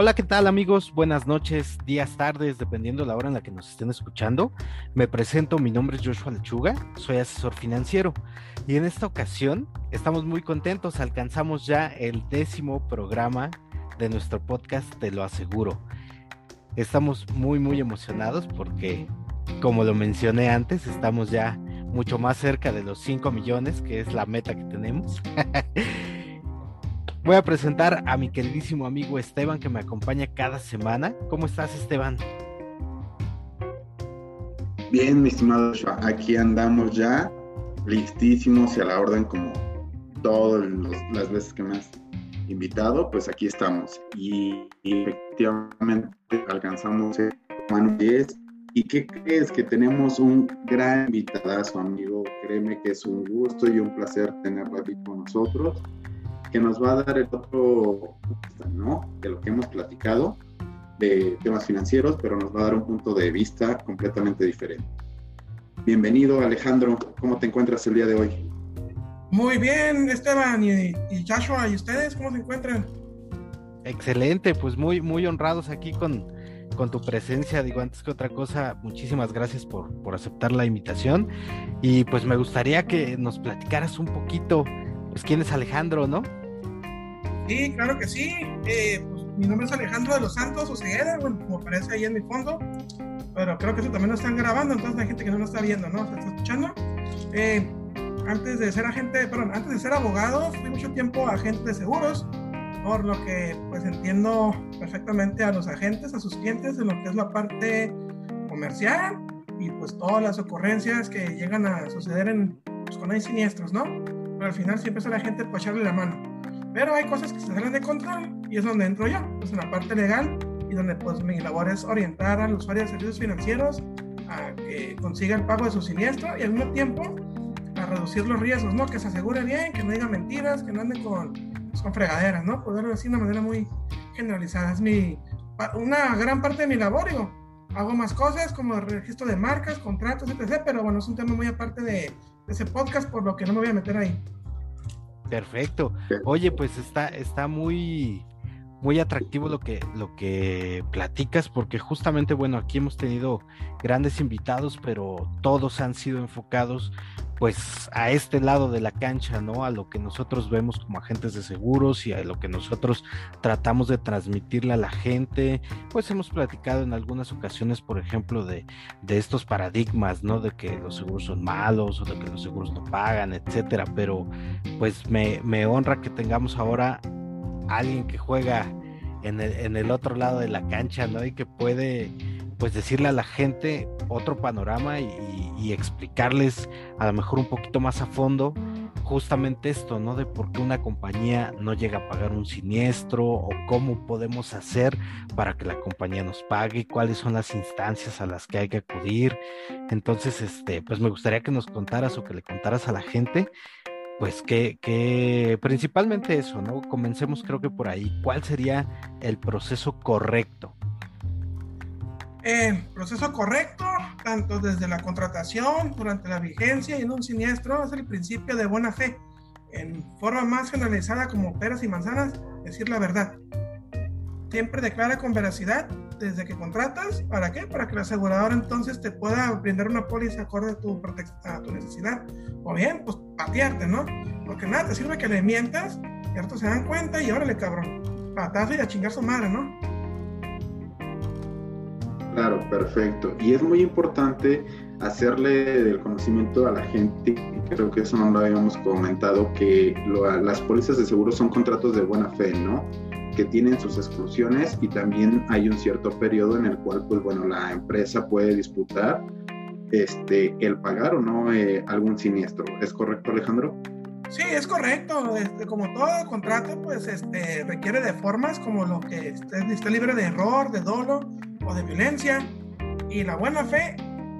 Hola, ¿qué tal amigos? Buenas noches, días, tardes, dependiendo de la hora en la que nos estén escuchando. Me presento, mi nombre es Joshua Lechuga, soy asesor financiero y en esta ocasión estamos muy contentos, alcanzamos ya el décimo programa de nuestro podcast, te lo aseguro. Estamos muy, muy emocionados porque, como lo mencioné antes, estamos ya mucho más cerca de los 5 millones, que es la meta que tenemos. Voy a presentar a mi queridísimo amigo Esteban que me acompaña cada semana. ¿Cómo estás, Esteban? Bien, mi estimado aquí andamos ya listísimos y a la orden como todas las veces que me has invitado, pues aquí estamos. Y, efectivamente alcanzamos el mano 10. ¿Y qué crees? Que tenemos un gran invitadazo, amigo. Créeme que es un gusto y un placer tenerlo aquí con nosotros que nos va a dar el otro, ¿no? De lo que hemos platicado, de temas financieros, pero nos va a dar un punto de vista completamente diferente. Bienvenido, Alejandro. ¿Cómo te encuentras el día de hoy? Muy bien, Esteban y, Joshua. ¿Y ustedes cómo se encuentran? Excelente, pues muy, muy honrados aquí con, con tu presencia. Digo, antes que otra cosa, muchísimas gracias por, por aceptar la invitación. Y pues me gustaría que nos platicaras un poquito, pues quién es Alejandro, ¿no? Sí, claro que sí. Eh, pues, mi nombre es Alejandro de los Santos Oseguera, bueno, como aparece ahí en mi fondo, pero creo que eso también lo están grabando, entonces hay gente que no lo está viendo, ¿no? ¿Se está escuchando? Eh, antes de ser agente, perdón, antes de ser abogado, fui mucho tiempo agente de seguros, por lo que pues entiendo perfectamente a los agentes, a sus clientes, en lo que es la parte comercial y pues todas las ocurrencias que llegan a suceder en, pues, cuando hay siniestros, ¿no? Pero al final siempre es la gente para echarle la mano. Pero hay cosas que se salen de control y es donde entro yo, pues en la parte legal y donde pues mi labor es orientar al usuario de servicios financieros a que consiga el pago de su siniestro y al mismo tiempo a reducir los riesgos, ¿no? Que se asegure bien, que no diga mentiras, que no ande con, pues, con fregaderas, ¿no? Poderlo decir de una manera muy generalizada. Es mi, una gran parte de mi labor, digo. Hago más cosas como registro de marcas, contratos, etc. Pero bueno, es un tema muy aparte de ese podcast, por lo que no me voy a meter ahí. Perfecto. Oye, pues está, está muy, muy atractivo lo que, lo que platicas, porque justamente, bueno, aquí hemos tenido grandes invitados, pero todos han sido enfocados pues a este lado de la cancha, ¿no? A lo que nosotros vemos como agentes de seguros y a lo que nosotros tratamos de transmitirle a la gente. Pues hemos platicado en algunas ocasiones, por ejemplo, de, de estos paradigmas, ¿no? De que los seguros son malos o de que los seguros no pagan, etcétera. Pero pues me, me honra que tengamos ahora alguien que juega en el, en el otro lado de la cancha, ¿no? Y que puede pues decirle a la gente otro panorama y, explicarles a lo mejor un poquito más a fondo justamente esto, ¿no? De por qué una compañía no llega a pagar un siniestro o cómo podemos hacer para que la compañía nos pague, cuáles son las instancias a las que hay que acudir. Entonces, este, pues me gustaría que nos contaras o que le contaras a la gente, pues que, que principalmente eso, ¿no? Comencemos creo que por ahí. ¿Cuál sería el proceso correcto el proceso correcto, tanto desde la contratación, durante la vigencia y en un siniestro, es el principio de buena fe. En forma más generalizada como peras y manzanas, decir la verdad. Siempre declara con veracidad desde que contratas. ¿Para qué? Para que la aseguradora entonces te pueda brindar una póliza acorde a tu, necesidad. O bien, pues patearte, ¿no? Porque nada, te sirve que le mientas, cierto se dan cuenta y órale, cabrón. Patazo y a chingar su madre, ¿no? Claro, perfecto. Y es muy importante hacerle el conocimiento a la gente, creo que eso no lo habíamos comentado, que las pólizas de seguro son contratos de buena fe, ¿no? Que tienen sus exclusiones y también hay un cierto periodo en el cual, pues bueno, la empresa puede disputar este, el pagar o no eh, algún siniestro. ¿Es correcto, Alejandro? Sí, es correcto. Este, como todo contrato, pues este, requiere de formas como lo que esté, esté libre de error, de dolo, de violencia y la buena fe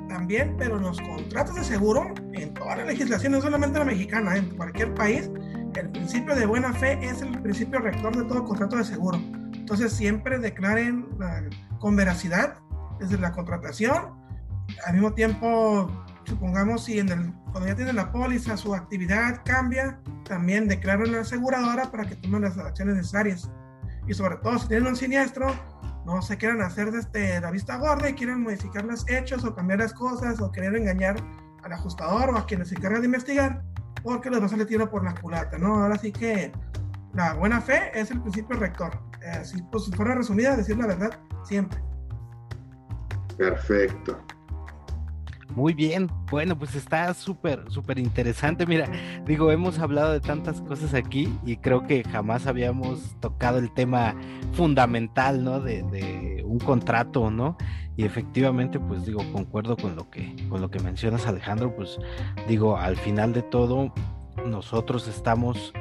también, pero en los contratos de seguro, en toda la legislación, no solamente la mexicana, en cualquier país, el principio de buena fe es el principio rector de todo contrato de seguro. Entonces siempre declaren con veracidad desde la contratación. Al mismo tiempo, supongamos si en el, cuando ya tiene la póliza su actividad cambia, también declaren la aseguradora para que tomen las acciones necesarias. y sobre todo si tienen un siniestro, no se quieran hacer desde la vista gorda y quieran modificar los hechos o cambiar las cosas o querer engañar al ajustador o a quienes se encargan de investigar, porque les va a salir tiro por la culata, ¿no? Ahora sí que la buena fe es el principio rector. Pues, si fuera resumida, decir la verdad siempre. Perfecto. Muy bien, bueno, pues está súper, súper interesante. Mira, digo, hemos hablado de tantas cosas aquí y creo que jamás habíamos tocado el tema fundamental, ¿no? De, un contrato, ¿no? Y efectivamente, pues digo, concuerdo con lo que, con lo que mencionas, Alejandro, pues digo, al final de todo, nosotros estamos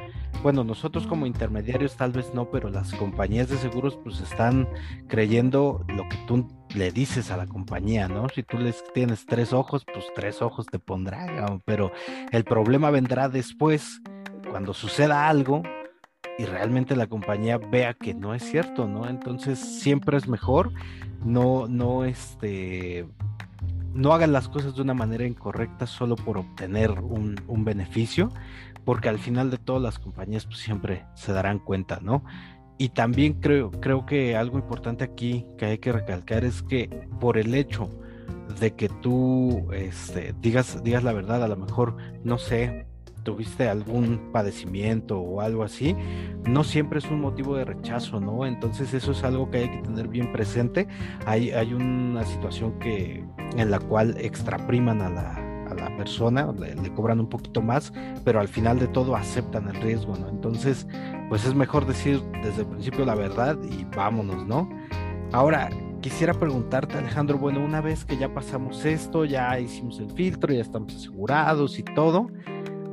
bueno, nosotros como intermediarios tal vez no, pero las compañías de seguros pues están creyendo lo que tú le dices a la compañía, ¿no? Si tú les tienes tres ojos, pues tres ojos te pondrá, pero el problema vendrá después, cuando suceda algo y realmente la compañía vea que no es cierto, ¿no? Entonces siempre es mejor no, no, este, no hagan las cosas de una manera incorrecta solo por obtener un, un beneficio porque al final de todas las compañías pues, siempre se darán cuenta, ¿no? Y también creo, creo que algo importante aquí que hay que recalcar es que por el hecho de que tú este, digas, digas la verdad, a lo mejor, no sé, tuviste algún padecimiento o algo así, no siempre es un motivo de rechazo, ¿no? Entonces eso es algo que hay que tener bien presente. Hay, hay una situación que, en la cual extrapriman a la, la persona, le, cobran un poquito más, pero al final de todo aceptan el riesgo, ¿no? Entonces, pues es mejor decir desde el principio la verdad y vámonos, ¿no? Ahora, quisiera preguntarte, Alejandro, bueno, una vez que ya pasamos esto, ya hicimos el filtro, ya estamos asegurados y todo,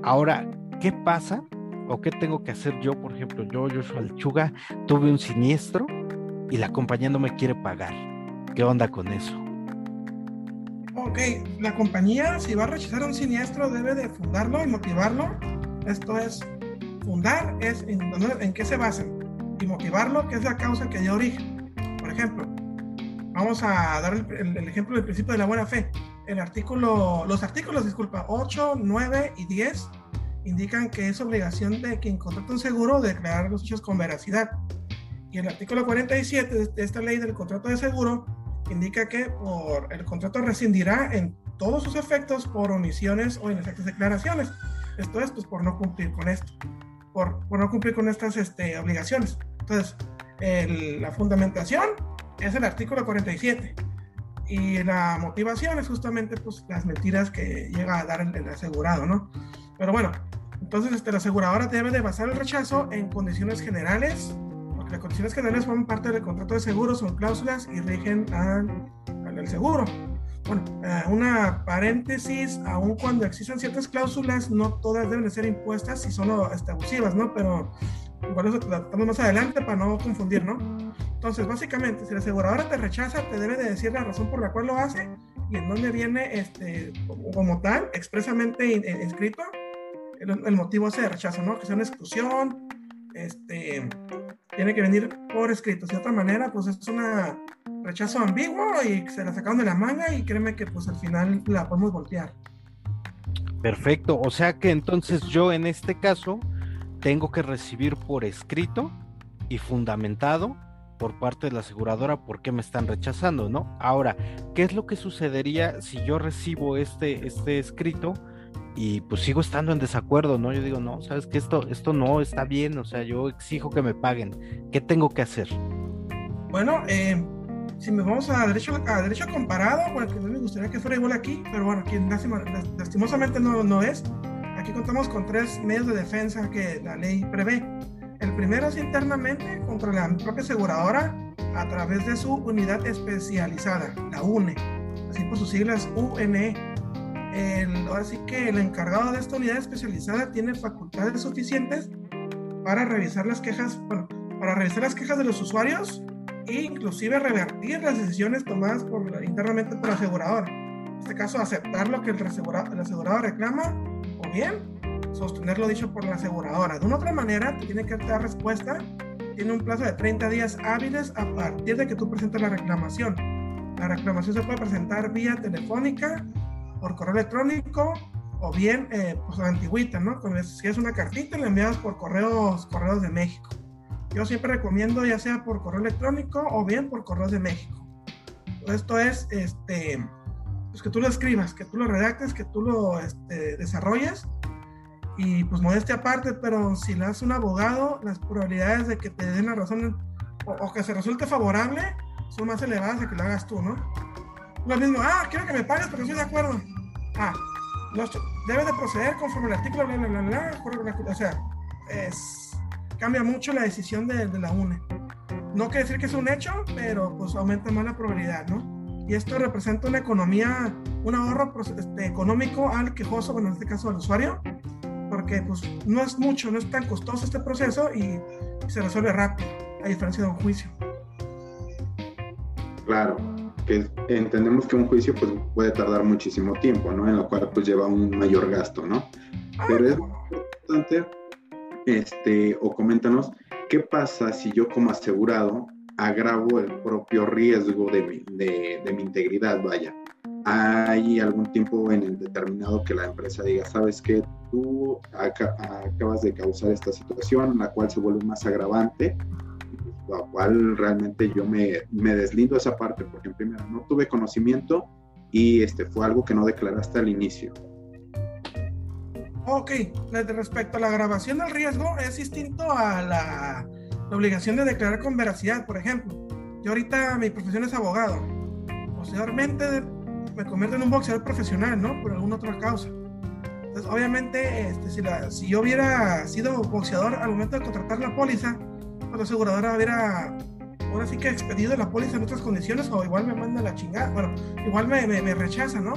ahora, ¿qué pasa? ¿O qué tengo que hacer yo? Por ejemplo, yo, Joshua Lechuga, tuve un siniestro y la compañía no me quiere pagar. ¿Qué onda con eso? Ok, la compañía si va a rechazar un siniestro debe de fundarlo y motivarlo. Esto es, fundar es en, en qué se basan y motivarlo, que es la causa que dio origen. Por ejemplo, vamos a dar el, el, ejemplo del principio de la buena fe. El artículo, los artículos, disculpa, 8, 9 y 10 indican que es obligación de quien contrata un seguro declarar los hechos con veracidad. Y el artículo 47 de esta ley del contrato de seguro indica que por el contrato rescindirá en todos sus efectos por omisiones o inefectas declaraciones. Esto es, pues, por no cumplir con esto, por, por no cumplir con estas este, obligaciones. Entonces, la fundamentación es el artículo 47 y la motivación es justamente pues, las mentiras que llega a dar el, el asegurado, ¿no? Pero bueno, entonces este, la aseguradora debe de basar el rechazo en condiciones generales las condiciones generales forman parte del contrato de seguro, son cláusulas y rigen al, al seguro. Bueno, eh, una paréntesis, aun cuando existan ciertas cláusulas, no todas deben de ser impuestas y son este, abusivas, ¿no? Pero igual eso tratamos más adelante para no confundir, ¿no? Entonces, básicamente, si la aseguradora te rechaza, te debe de decir la razón por la cual lo hace y en dónde viene este, como, tal, expresamente inscrito, el, el, motivo ese de rechazo, ¿no? Que sea una exclusión, este, tiene que venir por escrito. De otra manera, pues es un rechazo ambiguo y se la sacaron de la manga y créeme que pues al final la podemos voltear. Perfecto, o sea que entonces yo en este caso tengo que recibir por escrito y fundamentado por parte de la aseguradora por qué me están rechazando, ¿no? Ahora, ¿qué es lo que sucedería si yo recibo este, este escrito? Y pues sigo estando en desacuerdo, ¿no? Yo digo, no, sabes que esto, esto no está bien, o sea, yo exijo que me paguen. ¿Qué tengo que hacer? Bueno, eh, si me vamos a derecho, a derecho comparado, bueno, que no me gustaría que fuera igual aquí, pero bueno, aquí lastimosamente no, no es. Aquí contamos con tres medios de defensa que la ley prevé. El primero es internamente contra la propia aseguradora a través de su unidad especializada, la UNE, así por sus siglas UNE el, ahora sí que el encargado de esta unidad especializada tiene facultades suficientes para revisar las quejas, bueno, para revisar las quejas de los usuarios e inclusive revertir las decisiones tomadas por, internamente por la aseguradora. En este caso, aceptar lo que el, asegurado, el asegurador reclama o bien sostener lo dicho por la aseguradora. De una otra manera, tiene que dar respuesta. Tiene un plazo de 30 días hábiles a partir de que tú presentes la reclamación. La reclamación se puede presentar vía telefónica, por correo electrónico o bien eh, pues antigüita, ¿no? Si es una cartita, la enviamos por correos, correos de México. yo siempre recomiendo ya sea por correo electrónico o bien por correo de México. Esto es, este, pues que tú lo escribas, que tú lo redactes, que tú lo este, desarrolles y pues modestia aparte, pero si le das un abogado, las probabilidades de que te den la razón o, que se resulte favorable son más elevadas de que lo hagas tú, ¿no? Lo mismo, ah, quiero que me pagues, pero estoy de acuerdo. Ah, debe de proceder conforme el artículo, bla, bla, bla, bla, o sea, es, cambia mucho la decisión de, de, la UNE. No quiere decir que es un hecho, pero pues aumenta más la probabilidad, ¿no? Y esto representa una economía, un ahorro este, económico al quejoso, bueno, en este caso al usuario, porque pues no es mucho, no es tan costoso este proceso y se resuelve rápido, a diferencia de un juicio. Claro, que entendemos que un juicio pues puede tardar muchísimo tiempo, ¿no? En lo cual pues lleva un mayor gasto, ¿no? Ah, Pero es importante, este, o coméntanos, ¿qué pasa si yo como asegurado agravo el propio riesgo de mi, de, de mi integridad, vaya? hay algún tiempo en el determinado que la empresa diga, sabes que tú acabas de causar esta situación, la cual se vuelve más agravante, la cual realmente yo me, me deslindo esa parte, porque en primera no tuve conocimiento y este fue algo que no declaraste al inicio. Ok, respecto a la grabación del riesgo, es distinto a la, la obligación de declarar con veracidad, por ejemplo. Yo ahorita mi profesión es abogado. Posteriormente me convierto en un boxeador profesional, ¿no? Por alguna otra causa. Entonces, obviamente, este, si, la, si yo hubiera sido boxeador al momento de contratar la póliza, pues la aseguradora hubiera, ahora sí que expedido la póliza en otras condiciones o igual me manda la chingada, bueno, igual me, me, rechaza, ¿no?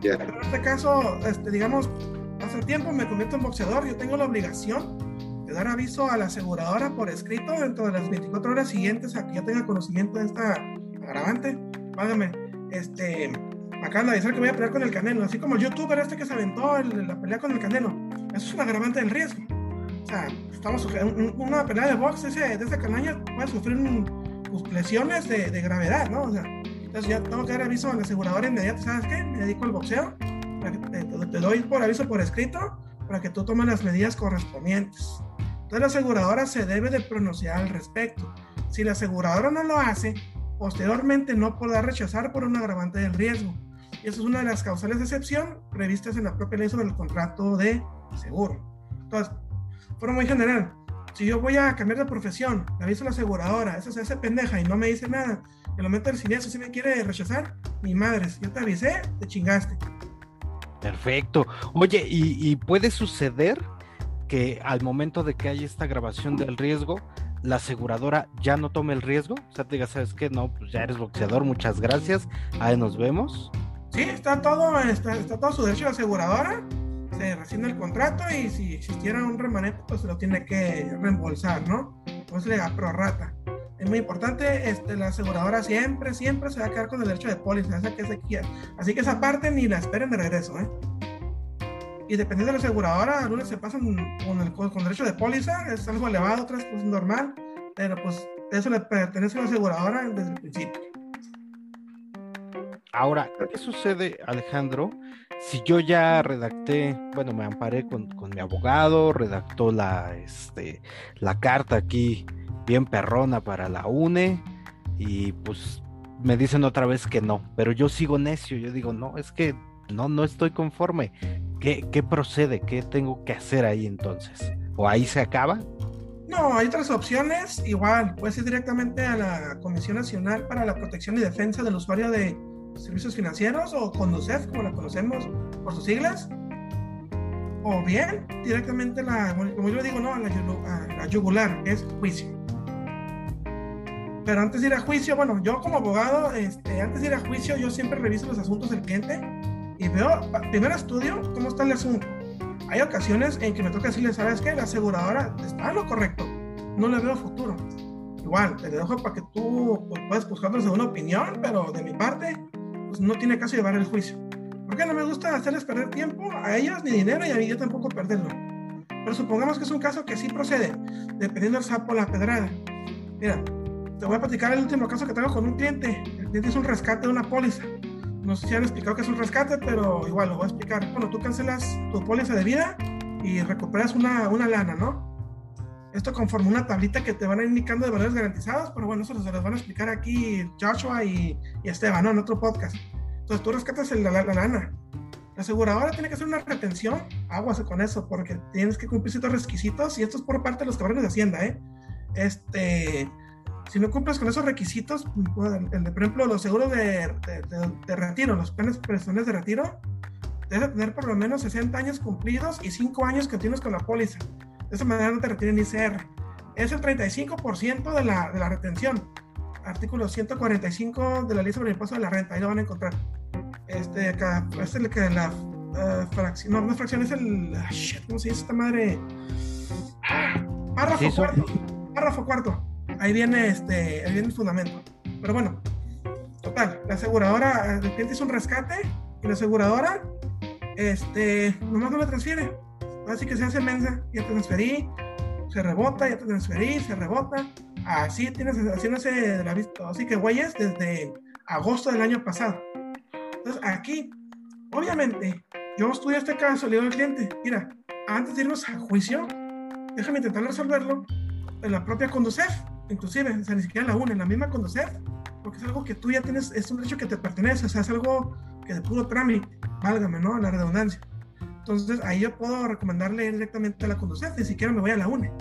Pero en este caso, este, digamos, el tiempo, me convierto en boxeador, yo tengo la obligación de dar aviso a la aseguradora por escrito dentro de las 24 horas siguientes a que ya tenga conocimiento de esta agravante. Válgame, este, acaban de avisar que voy a pelear con el Canelo, así como el youtuber este que se aventó la pelea con el Canelo. Eso es un agravante del riesgo. Sea, estamos una pelea de box ese, de ese canaña puede sufrir pues, lesiones de, de, gravedad, ¿no? O sea, entonces ya tengo que dar aviso al asegurador inmediato, ¿sabes qué? Me dedico al boxeo, te, te, doy por aviso por escrito para que tú tomes las medidas correspondientes. Entonces la aseguradora se debe de pronunciar al respecto. Si la aseguradora no lo hace, posteriormente no podrá rechazar por un agravante del riesgo. Y eso es una de las causales de excepción previstas en la propia ley sobre el contrato de seguro. Entonces, forma muy general, si yo voy a cambiar de profesión, le aviso a la aseguradora, esa se hace pendeja y no me dice nada, en el momento del siniestro si me quiere rechazar, mi madre, si yo te avisé, te chingaste. Perfecto. Oye, ¿y, ¿y, puede suceder que al momento de que haya esta grabación del riesgo, la aseguradora ya no tome el riesgo? O sea, te diga, ¿sabes qué? No, pues ya eres boxeador, muchas gracias, ahí nos vemos. Sí, está todo, está, todo su derecho de aseguradora, se rescinde el contrato y si existiera un remanente, pues se lo tiene que reembolsar, ¿no? Pues le da prorrata. Es muy importante, este, la aseguradora siempre, siempre se va a quedar con el derecho de póliza, sea que se quiera. Así que esa parte ni la esperen de regreso, ¿eh? y dependiendo de la aseguradora, algunas se pasan con el con derecho de póliza, es algo elevado, otras pues normal, pero pues eso le pertenece a la aseguradora desde el principio. Ahora, ¿qué sucede, Alejandro? Si yo ya redacté, bueno, me amparé con, con mi abogado, redactó la, este, la carta aquí bien perrona para la UNE y pues me dicen otra vez que no, pero yo sigo necio, yo digo, no, es que no, no estoy conforme. ¿Qué, ¿Qué procede? ¿Qué tengo que hacer ahí entonces? ¿O ahí se acaba? No, hay otras opciones. Igual, puedes ir directamente a la Comisión Nacional para la Protección y Defensa del Usuario de Servicios Financieros o CONDUCEF, como la conocemos por sus siglas. O bien, directamente, la, como yo le digo, no, a la, a la yugular, es juicio. Pero antes de ir a juicio, bueno, yo como abogado, este, antes de ir a juicio, yo siempre reviso los asuntos del cliente y veo, primero estudio cómo está el asunto. Hay ocasiones en que me toca decirle, ¿sabes qué? La aseguradora está en lo correcto, no le veo futuro. Igual, te dejo para que tú pues, puedas buscarles una opinión, pero de mi parte, pues no tiene caso llevar el juicio. Porque no me gusta hacerles perder tiempo a ellos ni dinero y a mí yo tampoco perderlo. Pero supongamos que es un caso que sí procede, dependiendo del sapo la pedrada. Mira, te voy a platicar el último caso que tengo con un cliente. El cliente hizo un rescate de una póliza no sé si han explicado que es un rescate, pero igual lo voy a explicar. Bueno, tú cancelas tu póliza de vida y recuperas una, una lana, ¿no? Esto conforme una tablita que te van indicando de valores garantizados, pero bueno, eso se los van a explicar aquí Joshua y, Esteban, ¿no? En otro podcast. Entonces tú rescatas la, la, lana. La aseguradora tiene que hacer una retención, aguas con eso, porque tienes que cumplir ciertos requisitos y esto es por parte de los cabrones de Hacienda, ¿eh? Este, si no cumples con esos requisitos, por ejemplo, los seguros de, de, retiro, los planes personales de retiro, debes tener por lo menos 60 años cumplidos y 5 años que tienes con la póliza. De esa manera no te retienen ICR. Es el 35% de la, de la retención. Artículo 145 de la ley sobre el impuesto de la renta. Ahí lo van a encontrar. Este, acá, este es el que la uh, fracción, no, no fracción, es el. Uh, shit, ¿Cómo se dice esta madre? Párrafo cuarto. Párrafo cuarto. Ahí viene, este, ahí viene el fundamento. Pero bueno, total, la aseguradora, de repente hizo un rescate y la aseguradora, este, nomás no la transfiere Así que se hace mensa, ya te transferí, se rebota, ya te transferí, se rebota. Así tienes, así no se la visto. Así que güeyes, desde agosto del año pasado. Entonces aquí, obviamente, yo estudié este caso, le digo al cliente, mira, antes de irnos a juicio, déjame intentar resolverlo en la propia Conducef, inclusive, o sea, ni siquiera la una, en la misma Conducef, porque es algo que tú ya tienes, es un derecho que te pertenece, o sea, es algo que de puro trámite, válgame, ¿no? La redundancia. Entonces ahí yo puedo recomendarle directamente a la conducente, ni siquiera me voy a la UNE.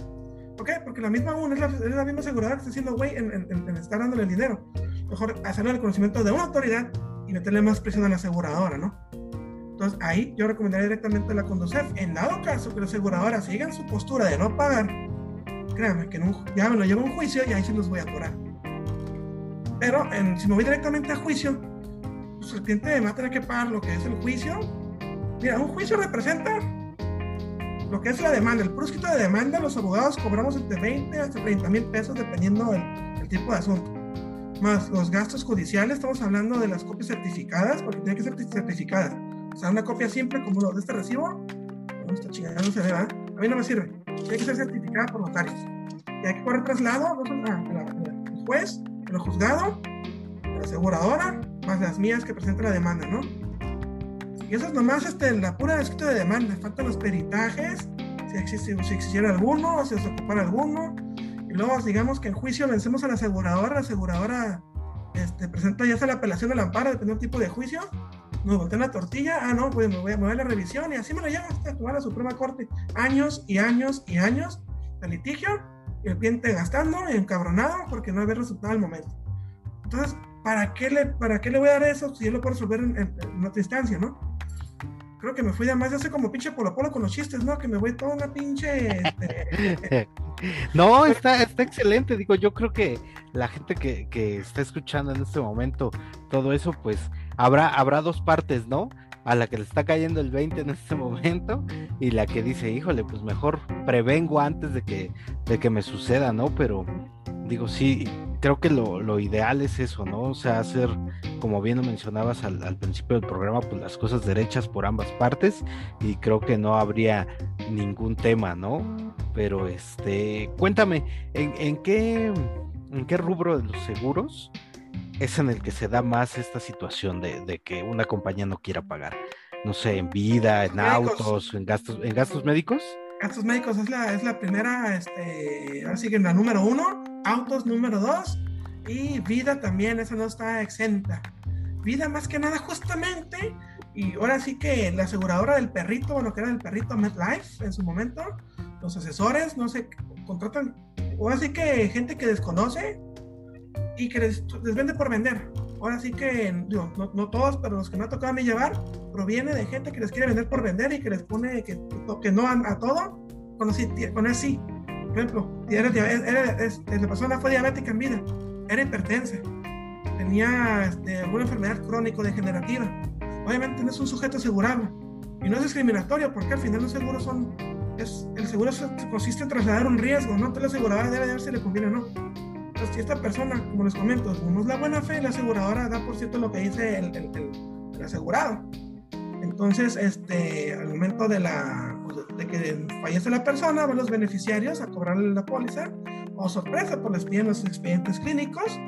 ¿Por qué? Porque la misma UNE es la, es la misma aseguradora que está haciendo güey en, en, estar dándole el dinero. Mejor hacerlo el conocimiento de una autoridad y meterle más presión a la aseguradora, ¿no? Entonces ahí yo recomendaría directamente a la conducir. En dado caso que la aseguradora siga en su postura de no pagar, créanme que ya me lo llevo a un juicio y ahí sí los voy a atorar. Pero si me voy directamente a juicio, pues el cliente me va a tener que pagar lo que es el juicio Mira, un juicio representa lo que es la demanda. El puro de demanda, los abogados cobramos entre 20 hasta 30 mil pesos dependiendo del, tipo de asunto. Más los gastos judiciales, estamos hablando de las copias certificadas, porque tienen que ser certificadas. O sea, una copia simple como lo de este recibo, no, no se ve, A mí no me sirve. Tiene que ser certificada por notarios. Y hay que correr traslado al juez, el juzgado, la aseguradora, más las mías que presentan la demanda, ¿no? Y eso es nomás este, la pura escrito de demanda. Faltan los peritajes, si, existe, si existiera alguno, si se ocupara alguno. Y luego, digamos que en juicio vencemos a la aseguradora, la aseguradora este, presenta ya sea la apelación al amparo, dependiendo del tipo de juicio. Nos voltean la tortilla, ah, no, pues me voy, a, mover la revisión y así me lo llevo hasta tomar la Suprema Corte. Años y años y años de litigio y el cliente gastando y encabronado porque no había resultado al momento. Entonces, ¿para qué le, para qué le voy a dar eso si yo lo puedo resolver en, otra instancia, no? creo que me fui además de hace como pinche polo polo con los chistes, ¿no? Que me voy toda una pinche. Este, no, está, está excelente. Digo, yo creo que la gente que, que, está escuchando en este momento todo eso, pues habrá, habrá dos partes, ¿no? A la que le está cayendo el 20 en este momento y la que dice, híjole, pues mejor prevengo antes de que, de que me suceda, ¿no? Pero digo, sí, creo que lo, ideal es eso, ¿no? O sea, hacer, como bien lo mencionabas al, principio del programa, pues las cosas derechas por ambas partes y creo que no habría ningún tema, ¿no? Pero este, cuéntame, ¿en, qué, en qué rubro de los seguros es en el que se da más esta situación de, que una compañía no quiera pagar? No sé, en vida, en autos, en gastos, en gastos médicos gastos médicos es la, es la primera, este, así que la número uno, autos número dos y vida también, esa no está exenta. Vida más que nada justamente, y ahora sí que la aseguradora del perrito, bueno, que era el perrito MedLife en su momento, los asesores, no sé, contratan, o así que gente que desconoce y que les, vende por vender. Ahora sí que, digo, no, no, todos, pero los que me ha tocado a mí llevar, proviene de gente que les quiere vender por vender y que les pone que, que no a, todo, con, sí, con así. Por ejemplo, la persona fue diabética en vida, era hipertensa, tenía este, alguna enfermedad crónico-degenerativa. Obviamente no es un sujeto asegurable y no es discriminatorio porque al final los seguros son. Es, el seguro consiste en trasladar un riesgo, no te lo aseguradora debe de ver si le conviene o no. Entonces, si esta persona, como les comento, es la buena fe, la aseguradora da por cierto lo que dice el, el, el asegurado. Entonces, este, al momento de, la, pues, de que fallece la persona, van los beneficiarios a cobrarle la póliza, o sorpresa, pues les piden los expedientes clínicos,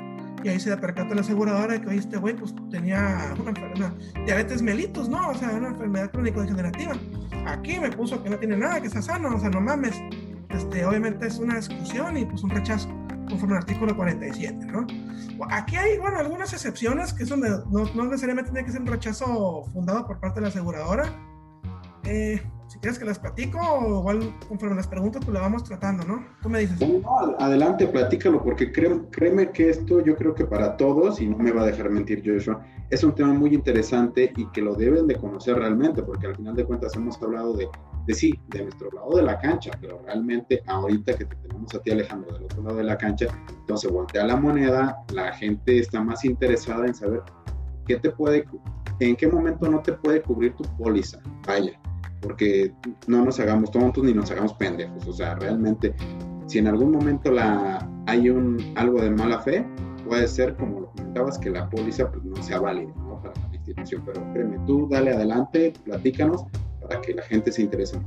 y ahí se percata la aseguradora de que, oye, este güey, pues tenía una, enfermedad, diabetes mellitus, ¿no? O sea, una enfermedad crónico-degenerativa. Aquí me puso que no tiene nada, que está sano, o sea, no mames. este, obviamente es una exclusión y pues un rechazo conforme al artículo 47, ¿no? Aquí hay, bueno, algunas excepciones que son de, no, no necesariamente tiene que ser un rechazo fundado por parte de la aseguradora. Eh, si quieres que las platico o igual conforme las preguntas pues la vamos tratando, ¿no? Tú me dices. No, adelante, platícalo, porque créeme, créeme que esto yo creo que para todos, y no me va a dejar mentir Joshua, es un tema muy interesante y que lo deben de conocer realmente, porque al final de cuentas hemos hablado de, de sí, de nuestro lado de la cancha, pero realmente ahorita que te tenemos a ti Alejandro del otro lado de la cancha, entonces voltea la moneda, la gente está más interesada en saber qué te puede, en qué momento no te puede cubrir tu póliza, vaya, porque no nos hagamos tontos ni nos hagamos pendejos, o sea, realmente si en algún momento la, hay un, algo de mala fe, puede ser como lo comentabas, que la póliza pues, no sea válida ¿no? para la institución, pero créeme, tú dale adelante, platícanos para que la gente se interese.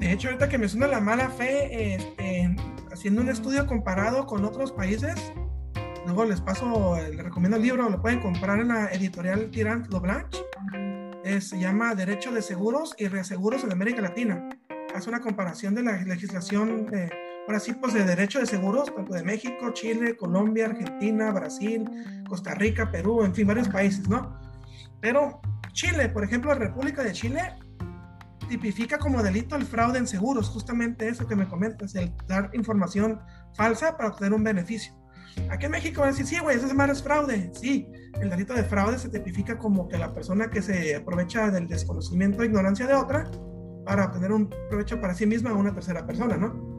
De hecho, ahorita que me suena la mala fe, este, haciendo un estudio comparado con otros países, luego les paso, les recomiendo el libro, lo pueden comprar en la editorial Tirant Blanche, se llama Derecho de Seguros y Reaseguros en América Latina. Hace una comparación de la legislación, eh, ahora sí, pues de derecho de seguros, tanto de México, Chile, Colombia, Argentina, Brasil, Costa Rica, Perú, en fin, varios países, ¿no? Pero Chile, por ejemplo, la República de Chile tipifica como delito el fraude en seguros, justamente eso que me comentas, el dar información falsa para obtener un beneficio. Aquí en México van a decir, sí, güey, eso es es fraude. Sí, el delito de fraude se tipifica como que la persona que se aprovecha del desconocimiento o ignorancia de otra para obtener un provecho para sí misma o una tercera persona, ¿no?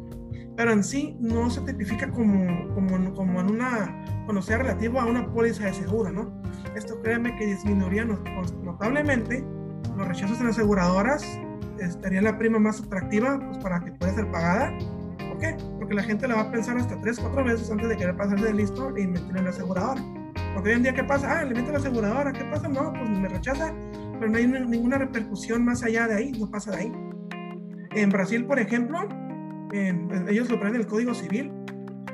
Pero en sí no se tipifica como, como, como en una, cuando sea relativo a una póliza de seguro, ¿no? Esto créeme que disminuiría notablemente los rechazos en aseguradoras, estaría la prima más atractiva pues, para que pueda ser pagada. ¿Por qué? Porque la gente la va a pensar hasta tres, cuatro veces antes de querer pasarse de listo e invertir en la aseguradora. Porque hoy en día, ¿qué pasa? Ah, le meto la aseguradora, ¿qué pasa? No, pues me rechaza, pero no hay ninguna repercusión más allá de ahí, no pasa de ahí. En Brasil, por ejemplo, ellos lo ponen en el Código Civil,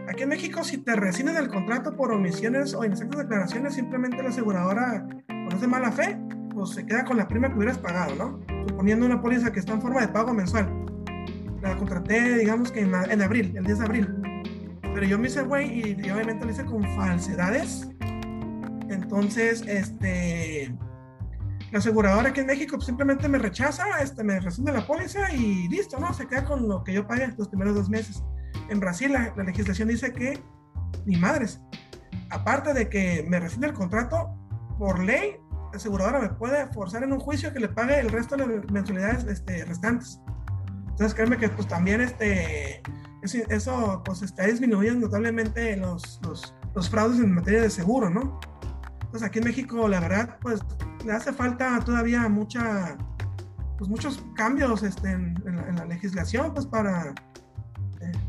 Aquí en México, si te rescinden el contrato por omisiones o inexactas declaraciones, simplemente la aseguradora, por es de mala fe, pues se queda con la prima que hubieras pagado, ¿no? Suponiendo una póliza que está en forma de pago mensual. La contraté, digamos que en, abril, el 10 de abril. Pero yo me hice güey y, obviamente lo hice con falsedades. Entonces, este. La aseguradora aquí en México pues, simplemente me rechaza, este, me rescinde la póliza y listo, ¿no? Se queda con lo que yo pagué los primeros dos meses. En Brasil la, legislación dice que ni madres. Aparte de que me rescinde el contrato, por ley, la aseguradora me puede forzar en un juicio que le pague el resto de las mensualidades este, restantes. Entonces, créeme que pues también este, eso pues está disminuyendo notablemente los, los, los, fraudes en materia de seguro, ¿no? Entonces, aquí en México, la verdad, pues le hace falta todavía mucha, pues muchos cambios este, en, en la legislación, pues para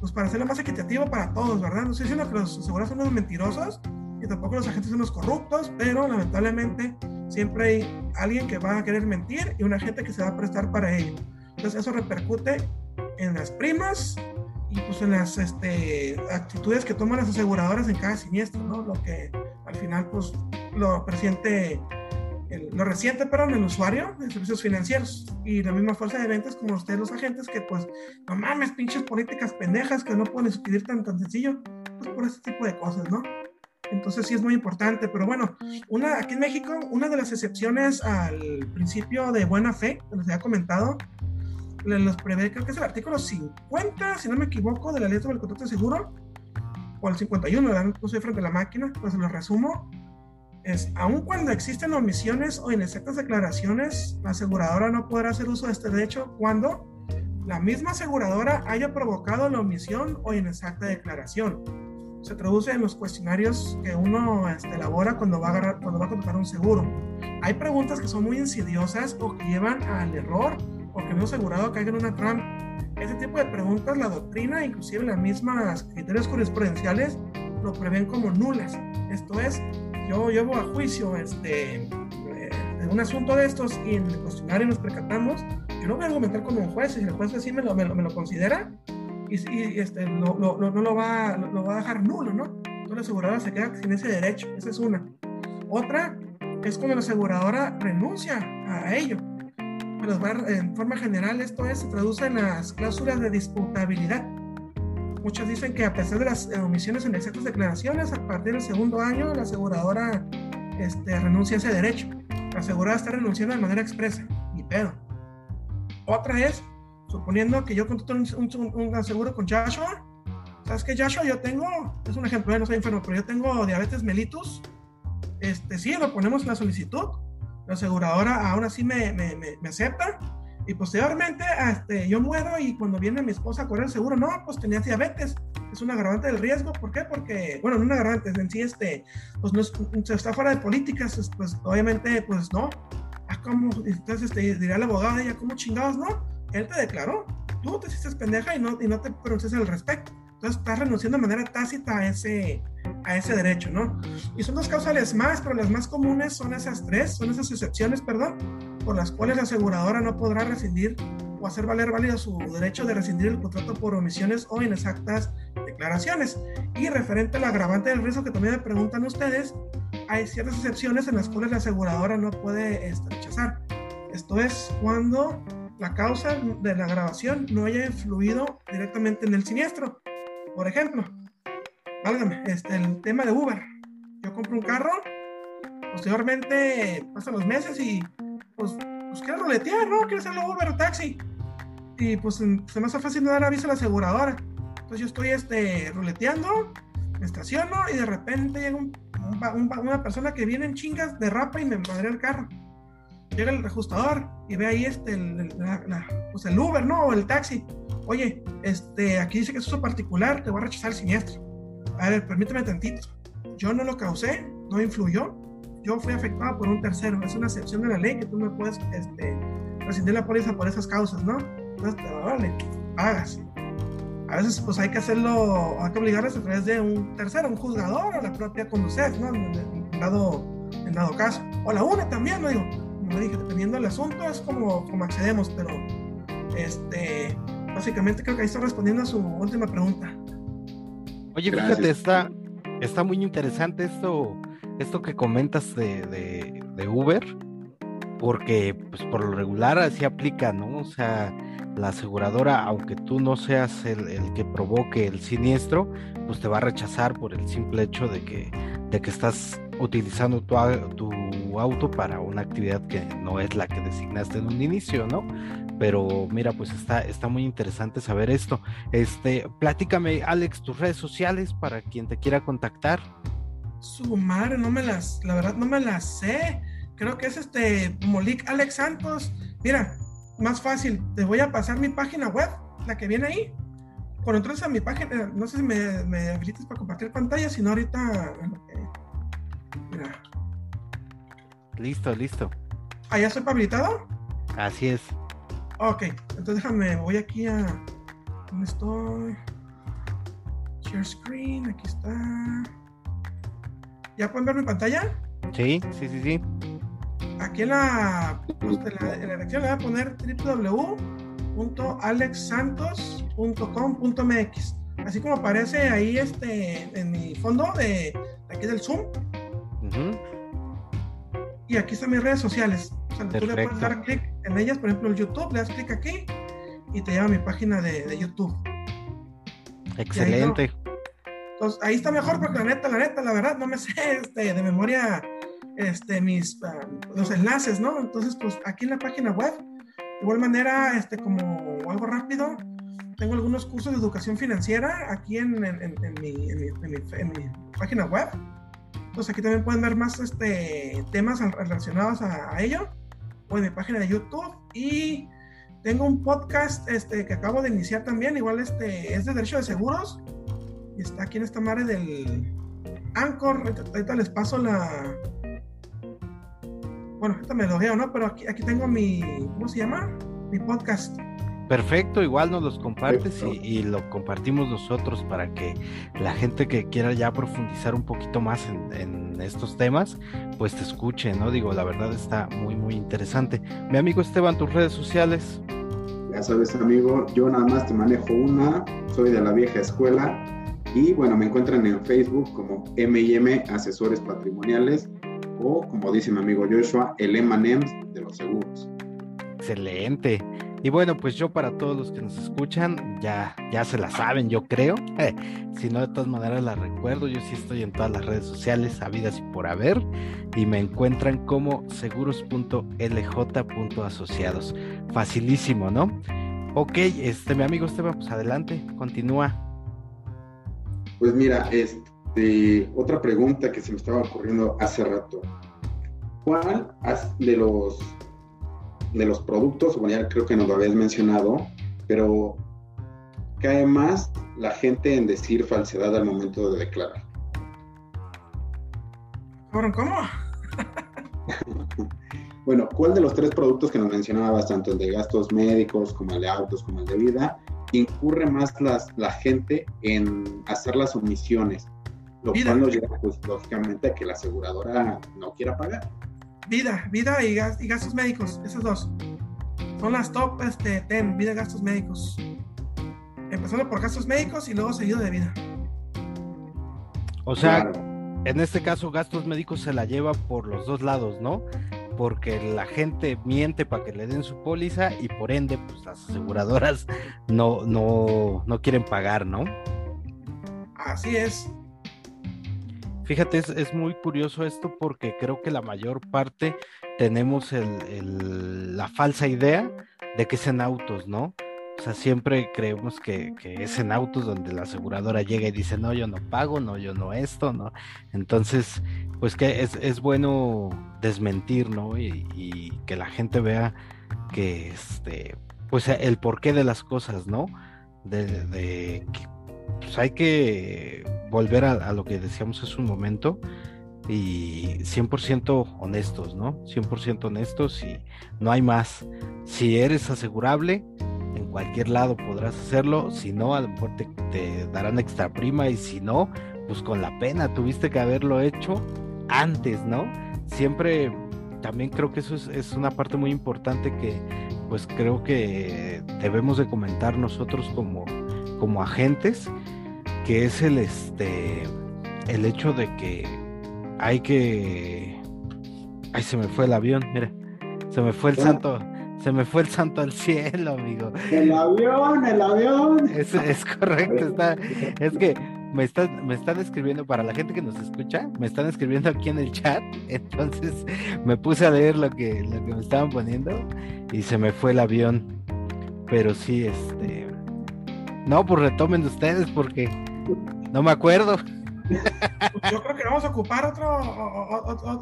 pues para hacerlo más equitativo para todos, ¿verdad? No sé si que los asegurados son unos mentirosos y tampoco los agentes son unos corruptos, pero lamentablemente siempre hay alguien que va a querer mentir y una gente que se va a prestar para ello. Entonces eso repercute en las primas y pues en las este, actitudes que toman las aseguradoras en cada siniestro, ¿no? Lo que al final pues lo presiente lo reciente, perdón, el usuario de servicios financieros y la misma fuerza de ventas como ustedes los agentes que pues no mames, pinches políticas pendejas que no pueden escribir tan, tan sencillo, pues por ese tipo de cosas, ¿no? Entonces sí es muy importante, pero bueno, una, aquí en México, una de las excepciones al principio de buena fe, que les había comentado, los prevé, creo que es el artículo 50, si no me equivoco, de la ley sobre el contrato de seguro, o el 51, no estoy frente a la máquina, pues lo resumo, es, aun cuando existen omisiones o inexactas declaraciones, la aseguradora no podrá hacer uso de este derecho cuando la misma aseguradora haya provocado la omisión o inexacta declaración. Se traduce en los cuestionarios que uno este, elabora cuando va, a agarrar, cuando va a contratar un seguro. Hay preguntas que son muy insidiosas o que llevan al error o que no asegurado caiga en una trampa. Ese tipo de preguntas, la doctrina, inclusive las mismas criterios jurisprudenciales, lo prevén como nulas. Esto es, yo llevo a juicio este, eh, un asunto de estos y en el cuestionario nos percatamos, yo no voy a argumentar como un juez, si el juez así me lo, me lo, me lo considera y, y este, no lo va, lo, va a dejar nulo, ¿no? Entonces la aseguradora se queda sin ese derecho, esa es una. Otra es cuando la aseguradora renuncia a ello. Pero en forma general esto es, se traduce en las cláusulas de disputabilidad. Muchos dicen que a pesar de las omisiones en exactas declaraciones, a partir del segundo año la aseguradora este, renuncia a ese derecho. La aseguradora está renunciando de manera expresa, ni pedo. Otra es, suponiendo que yo contrato un, un, aseguro con Joshua, ¿sabes qué Joshua? Yo tengo, es un ejemplo, no soy enfermo, pero yo tengo diabetes mellitus. Este, sí, lo ponemos en la solicitud. La aseguradora aún así me, me, me, acepta. Y posteriormente, este, yo muero y cuando viene mi esposa a correr el seguro, no, pues tenía diabetes. Es un agravante del riesgo. ¿Por qué? Porque, bueno, no un agravante, en sí, este, pues no es, está fuera de políticas, pues obviamente, pues no. Ah, ¿cómo? Entonces este, dirá el abogado, ella, ¿cómo chingados no? Él te declaró, tú te hiciste pendeja y no, y no te pronuncias al respecto. Entonces estás renunciando de manera tácita a ese, a ese derecho, ¿no? Y son dos causales más, pero las más comunes son esas tres, son esas excepciones, perdón, por las cuales la aseguradora no podrá rescindir o hacer valer válido su derecho de rescindir el contrato por omisiones o inexactas declaraciones. Y referente al agravante del riesgo que también me preguntan ustedes, hay ciertas excepciones en las cuales la aseguradora no puede este, rechazar. Esto es cuando la causa de la grabación no haya influido directamente en el siniestro. Por ejemplo, válgame, este, el tema de Uber. Yo compro un carro, posteriormente pasan los meses y pues, pues quiero roletear, ¿no? Quiero hacerlo Uber o taxi. Y pues se me hace fácil dar aviso a la aseguradora. Entonces yo estoy este, roleteando, me estaciono y de repente llega una persona que viene en chingas, derrapa y me madre el carro. Llega el ajustador y ve ahí este, pues el Uber, ¿no? O el taxi. Oye, este, aquí dice que es uso particular, te voy a rechazar el siniestro. A ver, permíteme tantito. Yo no lo causé, no influyó. Yo fui afectado por un tercero. Es una excepción de la ley que tú no puedes este, rescindir la póliza por esas causas, ¿no? Entonces vale, pagas. A veces pues hay que hacerlo, hay que obligarles a través de un tercero, un juzgador o la propia conducir, ¿no? En, dado, en dado caso. O la UNE también, ¿no? Digo, como dije, dependiendo del asunto es como, como accedemos, pero este, básicamente creo que ahí está respondiendo a su última pregunta. Oye, fíjate, está, está muy interesante esto, esto que comentas de, Uber, porque pues por lo regular así aplica, ¿no? O sea, la aseguradora, aunque tú no seas el, que provoque el siniestro, pues te va a rechazar por el simple hecho de que, de que estás utilizando tu, tu auto para una actividad que no es la que designaste en un inicio, ¿no? Pero mira, pues está, está muy interesante saber esto. Este, platícame, Alex, tus redes sociales para quien te quiera contactar. Su madre, no me las, la verdad no me las sé. Creo que es este Molik Alex Santos. Mira, más fácil, te voy a pasar mi página web, la que viene ahí. Cuando entonces a mi página, no sé si me, me habilitas para compartir pantalla, si no ahorita. mira. Listo, listo. ¿Allá estoy habilitado? Así es. Ok, entonces déjame, voy aquí a. ¿Dónde estoy? Share screen, aquí está. ¿Ya pueden ver mi pantalla? Sí, sí, sí, sí. Aquí en la, pues, en la, en la dirección le voy a poner www.alexsantos.com.mx. Así como aparece ahí este, en mi fondo de, aquí del Zoom. Y aquí están mis redes sociales. O sea, tú le puedes dar clic en ellas, por ejemplo, el YouTube, le das clic aquí y te lleva a mi página de, YouTube. Excelente. Entonces, ahí está mejor porque la neta, la neta, la verdad, no me sé este, de memoria este, mis, ah, los enlaces, ¿no? Entonces, pues aquí en la página web, de igual manera, este, como algo rápido, tengo algunos cursos de educación financiera aquí en, en, en, mi, mi, página web. Entonces aquí también pueden ver más este, temas relacionados a, ello o en mi página de YouTube. Y tengo un podcast este, que acabo de iniciar también, igual este, es de derecho de seguros. Y está aquí en esta madre del Anchor. Ahorita les paso la. Bueno, ahorita me lo veo, ¿no? Pero aquí, aquí tengo mi. ¿Cómo se llama? Mi podcast. Perfecto, igual nos los compartes y, lo compartimos nosotros para que la gente que quiera ya profundizar un poquito más en, estos temas, pues te escuche, ¿no? Digo, la verdad está muy, muy interesante. Mi amigo Esteban, tus redes sociales. Ya sabes, amigo, yo nada más te manejo una, soy de la vieja escuela y bueno, me encuentran en Facebook como M&M Asesores Patrimoniales o como dice mi amigo Joshua, el M&M de los seguros. Excelente. Y bueno, pues yo para todos los que nos escuchan, ya, ya se la saben, yo creo. si no, de todas maneras la recuerdo. Yo sí estoy en todas las redes sociales, habidas y por haber. Y me encuentran como seguros.lj.asociados. Facilísimo, ¿no? Ok, este, mi amigo Esteban, pues adelante, continúa. Pues mira, este, otra pregunta que se me estaba ocurriendo hace rato. ¿Cuál de los de los productos, bueno, ya creo que nos lo habías mencionado, pero cae más la gente en decir falsedad al momento de declarar. ¿Cómo? bueno, ¿cuál de los tres productos que nos mencionabas, tanto el de gastos médicos como el de autos como el de vida, incurre más las, la gente en hacer las omisiones? Lo cual nos lleva, pues, lógicamente, a que la aseguradora no quiera pagar vida, vida y, gastos médicos, esos dos. Son las top este, ten, vida y gastos médicos. Empezando por gastos médicos y luego seguido de vida. O sea, en este caso gastos médicos se la lleva por los dos lados, ¿no? Porque la gente miente para que le den su póliza y por ende, pues las aseguradoras no, no, no quieren pagar, ¿no? Así es. Fíjate, es, muy curioso esto porque creo que la mayor parte tenemos el, la falsa idea de que es en autos, ¿no? O sea, siempre creemos que, es en autos donde la aseguradora llega y dice, no, yo no pago, no, yo no esto, ¿no? Entonces, pues que es, bueno desmentir, ¿no? Y, que la gente vea que, este, pues el porqué de las cosas, ¿no? De, de que pues hay que volver a, lo que decíamos hace un momento y 100% honestos, ¿no? 100% honestos y no hay más. Si eres asegurable, en cualquier lado podrás hacerlo, si no, a lo mejor te, darán extra prima y si no, pues con la pena, tuviste que haberlo hecho antes, ¿no? Siempre, también creo que eso es, es una parte muy importante que pues creo que debemos de comentar nosotros como, como agentes que es el este el hecho de que hay que ay se me fue el avión mira se me fue el santo se me fue el santo al cielo amigo. El avión el avión. Es, es correcto está es que me están, me están escribiendo, para la gente que nos escucha, me están escribiendo aquí en el chat, entonces me puse a leer lo que, lo que me estaban poniendo y se me fue el avión. Pero sí, este... No, pues retomen ustedes porque no me acuerdo. Yo creo que vamos a ocupar otro,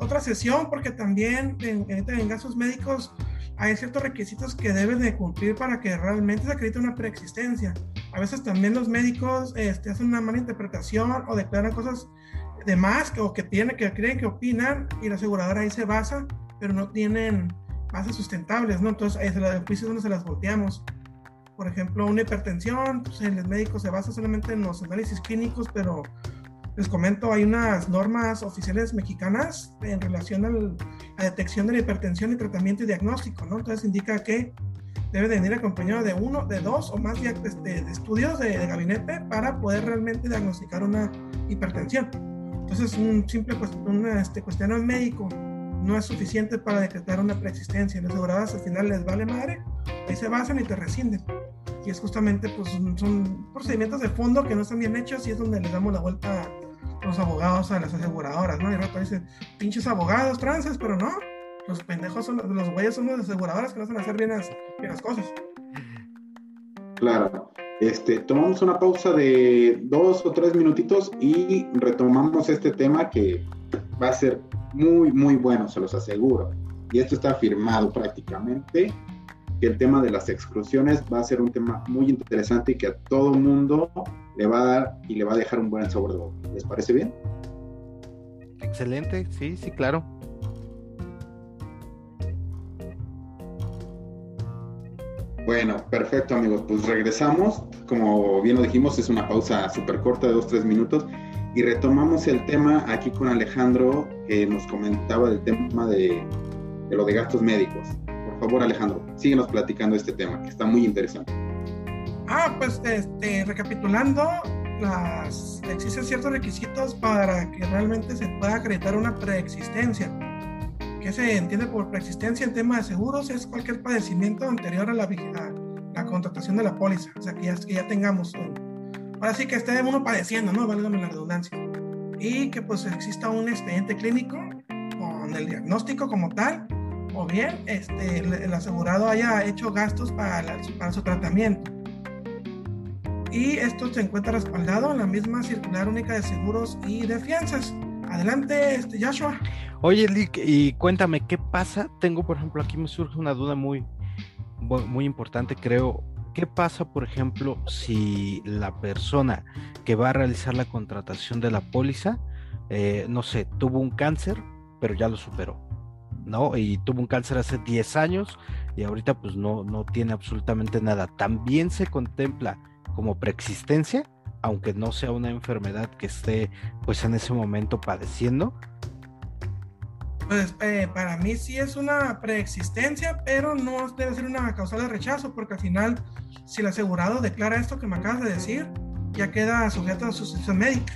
otra sesión porque también en, gastos médicos hay ciertos requisitos que deben de cumplir para que realmente se acredite una preexistencia. A veces también los médicos este, hacen una mala interpretación o declaran cosas de más o que, tienen, que creen que opinan y la aseguradora ahí se basa, pero no tienen bases sustentables, ¿no? Entonces ahí es el juicio donde se las volteamos por ejemplo, una hipertensión, pues el médico se basa solamente en los análisis clínicos, pero les comento, hay unas normas oficiales mexicanas en relación a la detección de la hipertensión y tratamiento y diagnóstico, ¿no? Entonces indica que debe de venir acompañado de uno, de dos o más de, de, estudios de, gabinete para poder realmente diagnosticar una hipertensión. Entonces, un simple un, este, cuestionario médico no es suficiente para decretar una preexistencia. Las aseguradas al final les vale madre, ahí se basan y te rescinden y es justamente, pues son procedimientos de fondo que no están bien hechos y es donde le damos la vuelta a los abogados, a las aseguradoras, ¿no? Y rato dicen, pinches abogados trances, pero no, los pendejos son los güeyes son las aseguradoras que no saben hacer bien las, bien las cosas. Claro. Este, tomamos una pausa de dos o tres minutitos y retomamos este tema que va a ser muy, muy bueno, se los aseguro. Y esto está firmado prácticamente que el tema de las exclusiones va a ser un tema muy interesante y que a todo mundo le va a dar y le va a dejar un buen sabor de boca. ¿Les parece bien? Excelente, sí, sí, claro. Bueno, perfecto amigos, pues regresamos. Como bien lo dijimos, es una pausa súper corta de dos, tres minutos y retomamos el tema aquí con Alejandro que nos comentaba del tema de, de lo de gastos médicos. Por favor, Alejandro, síguenos platicando este tema, que está muy interesante. Ah, pues este, recapitulando, las, existen ciertos requisitos para que realmente se pueda acreditar una preexistencia, ¿qué se entiende por preexistencia en tema de seguros? Es cualquier padecimiento anterior a la, la contratación de la póliza, o sea, que ya, que ya tengamos, ahora sí que esté uno padeciendo, ¿no? Válgame la redundancia. Y que pues exista un expediente clínico con el diagnóstico como tal, o bien este, el, asegurado haya hecho gastos para, para su tratamiento. Y esto se encuentra respaldado en la misma circular única de seguros y de fianzas. Adelante, este, Joshua. Oye, Lick, y cuéntame, ¿qué pasa? Tengo, por ejemplo, aquí me surge una duda muy, muy importante, creo. ¿Qué pasa, por ejemplo, si la persona que va a realizar la contratación de la póliza, eh, no sé, tuvo un cáncer, pero ya lo superó, ¿no? Y tuvo un cáncer hace 10 años y ahorita pues no, no tiene absolutamente nada. ¿También se contempla como preexistencia? aunque no sea una enfermedad que esté pues en ese momento padeciendo? Pues eh, para mí sí es una preexistencia, pero no debe ser una causal de rechazo, porque al final, si el asegurado declara esto que me acabas de decir, ya queda sujeto a sustitución médica.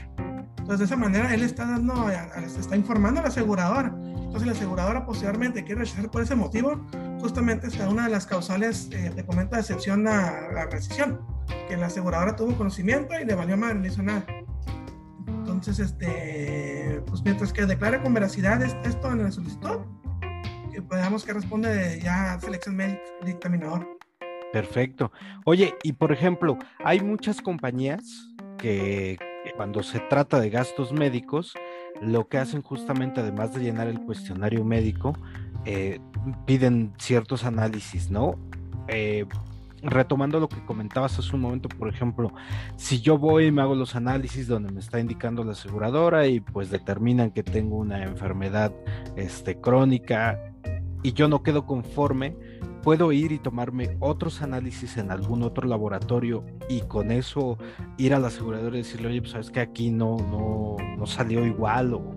Entonces, de esa manera, él está dando, está informando al asegurador. Entonces, la aseguradora posteriormente quiere rechazar por ese motivo, justamente es una de las causales, eh, de comenta de excepción a la rescisión que la aseguradora tuvo conocimiento y le valió mal, no hizo nada. Entonces, este, pues mientras que declare con veracidad esto en la solicitud, que podamos que responde ya selección médica, dictaminador. Perfecto. Oye, y por ejemplo, hay muchas compañías que cuando se trata de gastos médicos, lo que hacen justamente, además de llenar el cuestionario médico, eh, piden ciertos análisis, ¿no? Eh, retomando lo que comentabas hace un momento, por ejemplo, si yo voy y me hago los análisis donde me está indicando la aseguradora y pues determinan que tengo una enfermedad este, crónica y yo no quedo conforme, puedo ir y tomarme otros análisis en algún otro laboratorio y con eso ir a la aseguradora y decirle, oye, pues sabes que aquí no, no, no salió igual o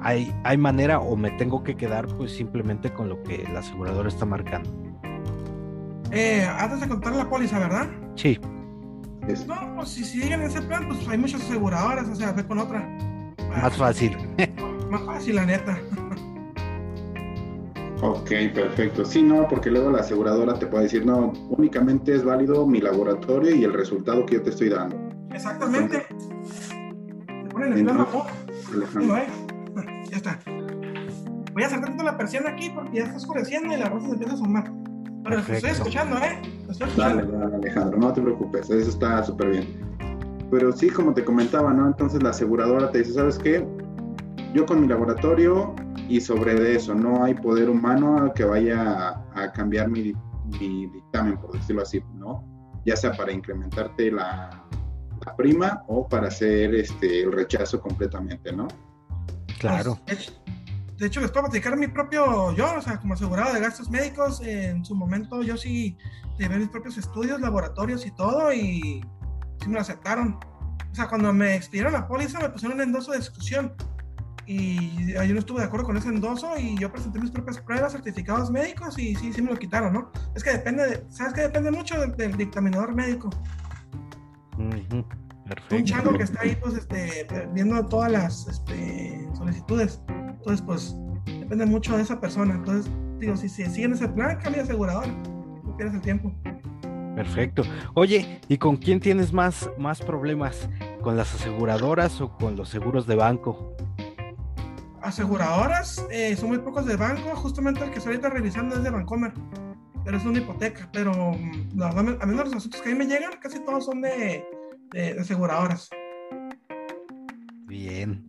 hay, hay manera o me tengo que quedar pues simplemente con lo que la aseguradora está marcando. Eh, antes de contar la póliza, ¿verdad? Sí. No, pues si siguen ese plan, pues hay muchas aseguradoras, o sea, ve con otra. Más fácil. Más fácil, la neta. Ok, perfecto. Sí, no, porque luego la aseguradora te puede decir, no, únicamente es válido mi laboratorio y el resultado que yo te estoy dando. Exactamente. Te ponen el plan a Ya está. Voy a acercar la persiana aquí porque ya está oscureciendo y la rosa se empieza a sumar. Pero estoy escuchando, ¿eh? Dale, dale, Alejandro, no te preocupes, eso está súper bien. Pero sí, como te comentaba, ¿no? Entonces la aseguradora te dice, ¿sabes qué? Yo con mi laboratorio y sobre eso, no hay poder humano que vaya a, cambiar mi, dictamen, por decirlo así, ¿no? Ya sea para incrementarte la, prima o para hacer este, el rechazo completamente, ¿no? Claro. Pues, de hecho, les puedo platicar mi propio, yo, o sea, como asegurado de gastos médicos, en su momento yo sí llevé mis propios estudios, laboratorios y todo, y sí me lo aceptaron. O sea, cuando me expidieron la póliza, me pusieron un endoso de exclusión. Y yo no estuve de acuerdo con ese endoso y yo presenté mis propias pruebas, certificados médicos y sí, sí me lo quitaron, ¿no? Es que depende, de, ¿sabes qué? Depende mucho del, dictaminador médico. Perfecto. Un chango que está ahí, pues, este, viendo todas las este, solicitudes. Entonces, pues, depende mucho de esa persona. Entonces, digo, si, si siguen ese plan, cambia de asegurador. No pierdes el tiempo. Perfecto. Oye, ¿y con quién tienes más, más problemas? ¿Con las aseguradoras o con los seguros de banco? Aseguradoras, eh, son muy pocos de banco. Justamente el que estoy ahorita revisando es de Bancomer. Pero es una hipoteca. Pero mm, a mí los asuntos que a mí me llegan, casi todos son de, de aseguradoras. Bien.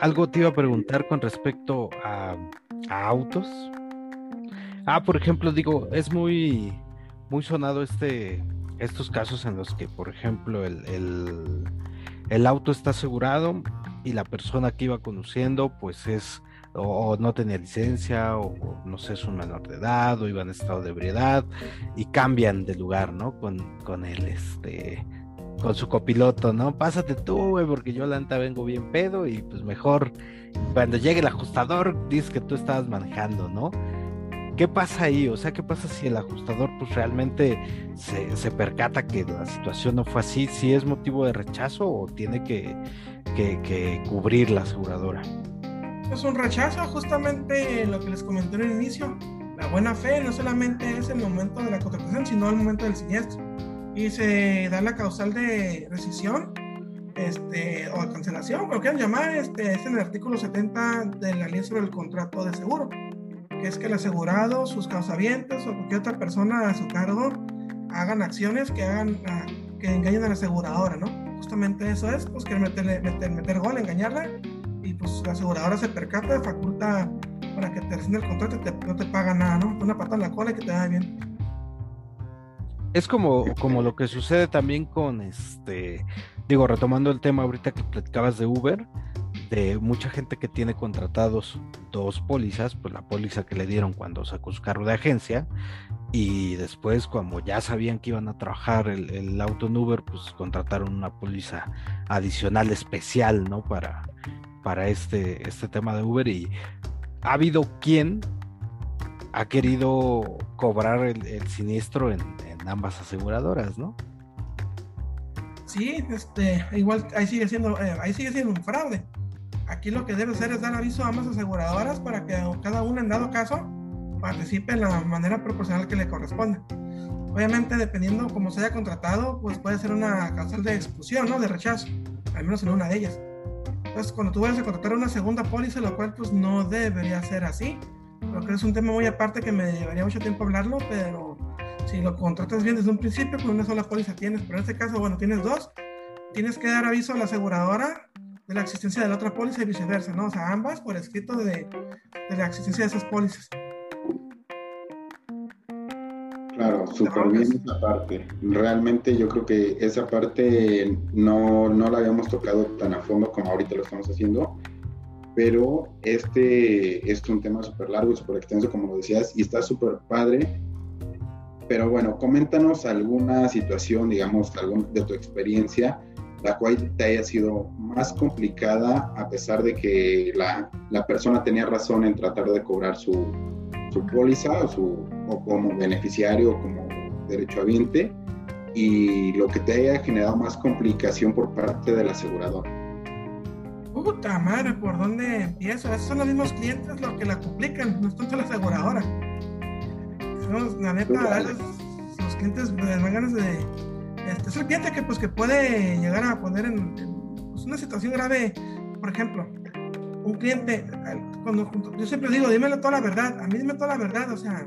Algo te iba a preguntar con respecto a, autos. Ah, por ejemplo, digo, es muy, muy sonado este, estos casos en los que, por ejemplo, el, el, auto está asegurado y la persona que iba conduciendo, pues es o, no tenía licencia o, no sé, es un menor de edad o iba en estado de ebriedad y cambian de lugar, ¿no? Con, con el este con su copiloto, ¿no? Pásate tú, güey, porque yo la neta vengo bien pedo y pues mejor cuando llegue el ajustador dices que tú estabas manejando, ¿no? ¿Qué pasa ahí? O sea, ¿qué pasa si el ajustador pues realmente se, percata que la situación no fue así? ¿Si es motivo de rechazo o tiene que, que, cubrir la aseguradora? Es un rechazo, justamente lo que les comenté en el inicio. La buena fe no solamente es el momento de la contratación, sino el momento del siniestro. Y se da la causal de rescisión este, o de cancelación, como quieran llamar, este, es en el artículo 70 de la ley sobre el contrato de seguro, que es que el asegurado, sus causavientes o cualquier otra persona a su cargo hagan acciones que hagan ah, que engañen a la aseguradora, ¿no? Justamente eso es, pues quieren meterle, meter, meter gol, engañarla, y pues la aseguradora se percata, faculta para que te rescinde el contrato y no te paga nada, ¿no? Una pata en la cola y que te vaya bien. Es como, como lo que sucede también con este, digo, retomando el tema ahorita que platicabas de Uber, de mucha gente que tiene contratados dos pólizas, pues la póliza que le dieron cuando sacó su carro de agencia, y después cuando ya sabían que iban a trabajar el, el auto en Uber, pues contrataron una póliza adicional especial, ¿no? Para, para este, este tema de Uber y ha habido quien ha querido cobrar el, el siniestro en, en, ambas aseguradoras, ¿no? Sí, este, igual ahí sigue siendo, eh, ahí sigue siendo un fraude. Aquí lo que debe hacer es dar aviso a ambas aseguradoras para que cada una en dado caso participe en la manera proporcional que le corresponde. Obviamente, dependiendo cómo se haya contratado, pues puede ser una causal de exclusión, ¿no? De rechazo, al menos en una de ellas. Entonces, cuando tú vayas a contratar una segunda póliza, lo cual pues no debería ser así, porque es un tema muy aparte que me llevaría mucho tiempo hablarlo, pero si lo contratas bien desde un principio, con una sola póliza tienes, pero en este caso, bueno, tienes dos, tienes que dar aviso a la aseguradora de la existencia de la otra póliza y viceversa, ¿no? O sea, ambas por escrito de, de la existencia de esas pólizas. Claro, súper bien esa parte. Realmente yo creo que esa parte no, no la habíamos tocado tan a fondo como ahorita lo estamos haciendo, pero este es un tema súper largo y súper extenso, como lo decías, y está súper padre. Pero bueno, coméntanos alguna situación, digamos, algún, de tu experiencia, la cual te haya sido más complicada a pesar de que la, la persona tenía razón en tratar de cobrar su, su póliza o, su, o como beneficiario o como derechohabiente y lo que te haya generado más complicación por parte del asegurador. Puta madre, ¿por dónde empiezo? Esos son los mismos clientes los que la complican, no es tanto la aseguradora. La neta, los, los clientes me dan ganas de... Este, es el cliente que, pues, que puede llegar a poner en, en pues, una situación grave, por ejemplo, un cliente, cuando yo siempre digo, dímelo toda la verdad, a mí dime toda la verdad, o sea,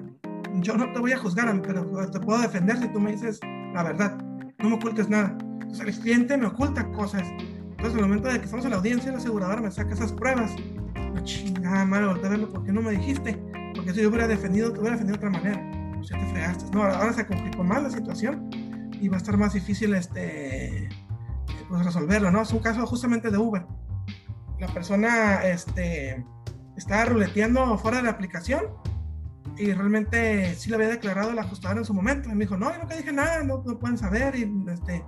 yo no te voy a juzgar, pero te puedo defender si tú me dices la verdad, no me ocultes nada. Entonces el cliente me oculta cosas. Entonces, en el momento de que estamos en la audiencia, el asegurador me saca esas pruebas. No chingada madre, volteé a verlo, ¿por qué no me dijiste? Porque si yo hubiera defendido, te hubiera defendido de otra manera. Pues ya te fregaste. No, ahora se complicó más la situación y va a estar más difícil este, pues, resolverlo, ¿no? Es un caso justamente de Uber la persona este, estaba ruleteando fuera de la aplicación y realmente sí le había declarado el ajustador en su momento. Y me dijo, no, yo nunca dije nada, no, no, pueden saber. Y este,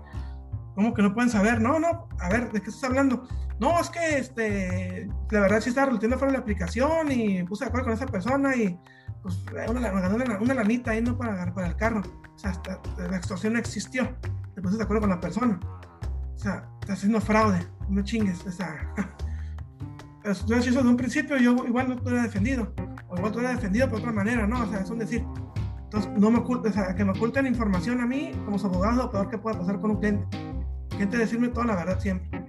¿cómo que no pueden saber? No, no, a ver, ¿de qué estás hablando? No, es que este, la verdad sí estaba ruleteando fuera de la aplicación y puse de acuerdo con esa persona y pues una, me ganó una, una, lanita ahí, ¿no? Para, para el carro. O sea, hasta, la extorsión no existió. Te puse de acuerdo con la persona. O sea, estás haciendo fraude, no chingues. O sea, yo eso de un principio, yo igual no te hubiera defendido, o igual te hubiera defendido por otra manera, ¿no? O sea, es un decir. Entonces, no me oculte, o sea, que me oculten información a mí, como su abogado, lo peor que pueda pasar con un cliente. Cliente decirme toda la verdad siempre.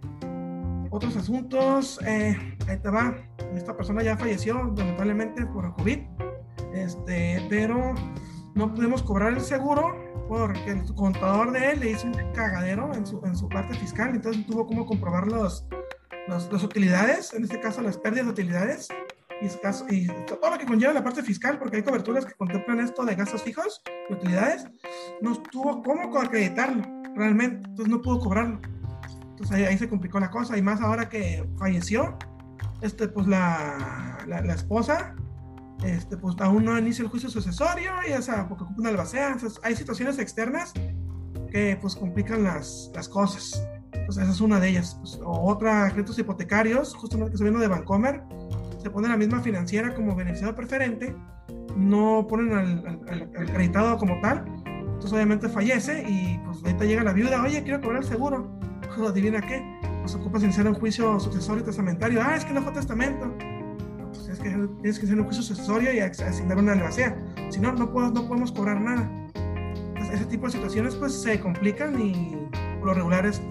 Otros asuntos, eh, ahí te va. Esta persona ya falleció, lamentablemente, por el COVID, este, pero no pudimos cobrar el seguro porque el contador de él le hizo un cagadero en su, en su parte fiscal, entonces tuvo como comprobar los, las, las, utilidades, en este caso las pérdidas de utilidades, y, y, todo lo que conlleva la parte fiscal, porque hay coberturas que contemplan esto de gastos fijos y utilidades, no tuvo cómo acreditarlo realmente, entonces no pudo cobrarlo. Entonces ahí, ahí, se complicó la cosa, y más ahora que falleció, este, pues la, la, la esposa, este, pues aún no inicia el juicio sucesorio, y o sea, porque ocupa una albacea, entonces hay situaciones externas que pues complican las, las cosas. Pues esa es una de ellas. Pues, otra, créditos hipotecarios, justamente que estoy viendo de Bancomer, se pone la misma financiera como beneficiario preferente, no ponen al, al, al, acreditado como tal, entonces obviamente fallece y pues ahorita llega la viuda, oye, quiero cobrar el seguro, pues adivina qué, pues ocupa iniciar un juicio sucesorio y testamentario, ah, es que no fue testamento, que, tienes que hacer un juicio sucesorio y asignar una albacea. Si no, no, puedo, no podemos cobrar nada. ese tipo de situaciones pues se complican y lo regular es,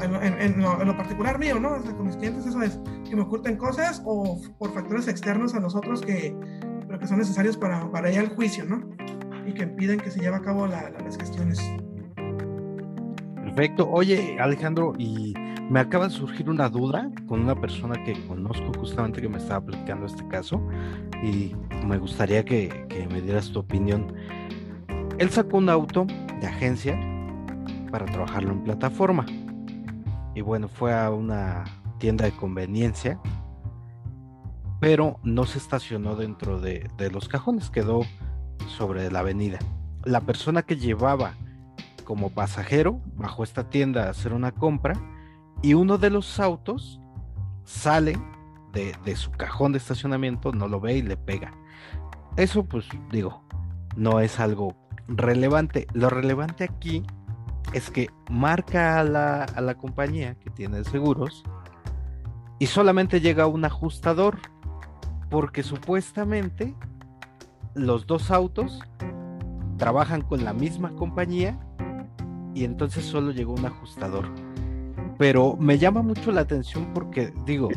en, lo, particular mío, ¿no? Con mis clientes eso es que me oculten cosas o por factores externos a nosotros que, pero que son necesarios para, para ir al juicio, ¿no? Que impiden que se lleve a cabo las gestiones. Perfecto. Oye, Alejandro, y me acaba de surgir una duda con una persona que conozco justamente que me estaba platicando este caso y me gustaría que, me dieras tu opinión. Él sacó un auto de agencia para trabajarlo en plataforma y bueno, fue a una tienda de conveniencia, pero no se estacionó dentro de, de los cajones, quedó sobre la avenida. La persona que llevaba como pasajero bajó esta tienda a hacer una compra y uno de los autos sale de, su cajón de estacionamiento, no lo ve y le pega. Eso pues digo, no es algo relevante. Lo relevante aquí es que marca a la, a la compañía que tiene seguros y solamente llega un ajustador porque supuestamente los dos autos trabajan con la misma compañía y entonces solo llegó un ajustador pero me llama mucho la atención porque, digo,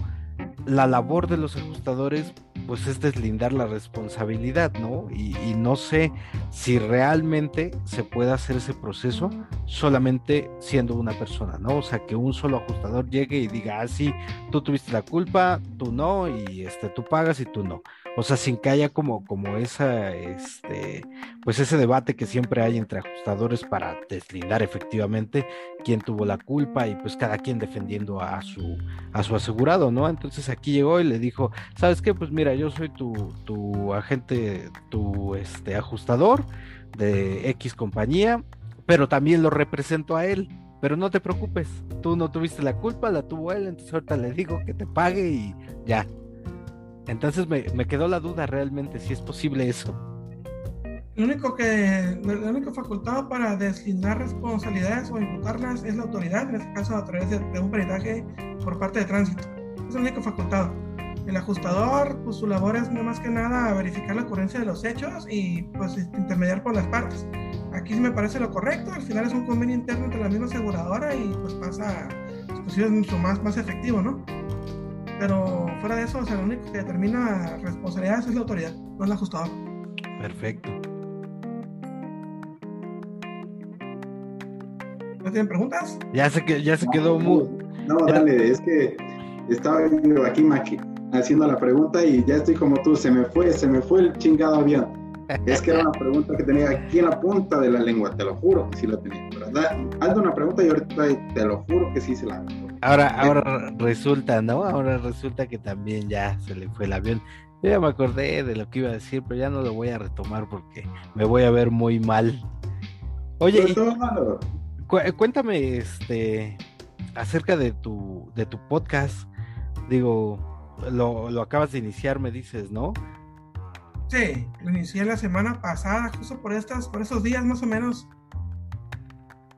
la labor de los ajustadores pues es deslindar la responsabilidad, ¿no? Y, no sé si realmente se puede hacer ese proceso solamente siendo una persona, ¿no? O sea, que un solo ajustador llegue y diga, ah, sí, tú tuviste la culpa, tú no, y este, tú pagas y tú no. O sea, sin que haya como, como esa, este, pues ese debate que siempre hay entre ajustadores para deslindar efectivamente quién tuvo la culpa y pues cada quien defendiendo a su, a su asegurado, ¿no? Entonces aquí llegó y le dijo, ¿sabes qué? Pues mira, yo soy tu, tu agente, tu este, ajustador de X compañía, pero también lo represento a él. Pero no te preocupes, tú no tuviste la culpa, la tuvo él, entonces ahorita le digo que te pague y ya, entonces me, quedó la duda realmente si es posible eso. Lo único que, la única facultad para deslindar responsabilidades o imputarlas es la autoridad, en este caso a través de, un peritaje por parte de tránsito. Es la única facultad. El ajustador, pues su labor es no más que nada verificar la ocurrencia de los hechos y pues intermediar por las partes. Aquí me parece lo correcto, al final es un convenio interno entre la misma aseguradora y pues pasa, pues es mucho más, más efectivo, ¿no? Pero fuera de eso, o sea, lo único que determina responsabilidades es la autoridad, no el ajustador. Perfecto. ¿No tienen preguntas? Ya se, que, ya se quedó muy. No, dale, es que estaba aquí Maki haciendo la pregunta y ya estoy como tú, se me fue, se me fue el chingado avión. Es que era una pregunta que tenía aquí en la punta de la lengua, te lo juro que sí la tenía. Hazme una pregunta y ahorita te lo juro que sí se la hago. Ahora, ahora resulta, ¿no? Ahora resulta que también ya se le fue el avión. Yo ya me acordé de lo que iba a decir, pero ya no lo voy a retomar porque me voy a ver muy mal. Oye, cuéntame este acerca de tu de tu podcast. Digo, lo, lo acabas de iniciar, me dices, ¿no? Sí, lo inicié la semana pasada, justo por estas, por esos días más o menos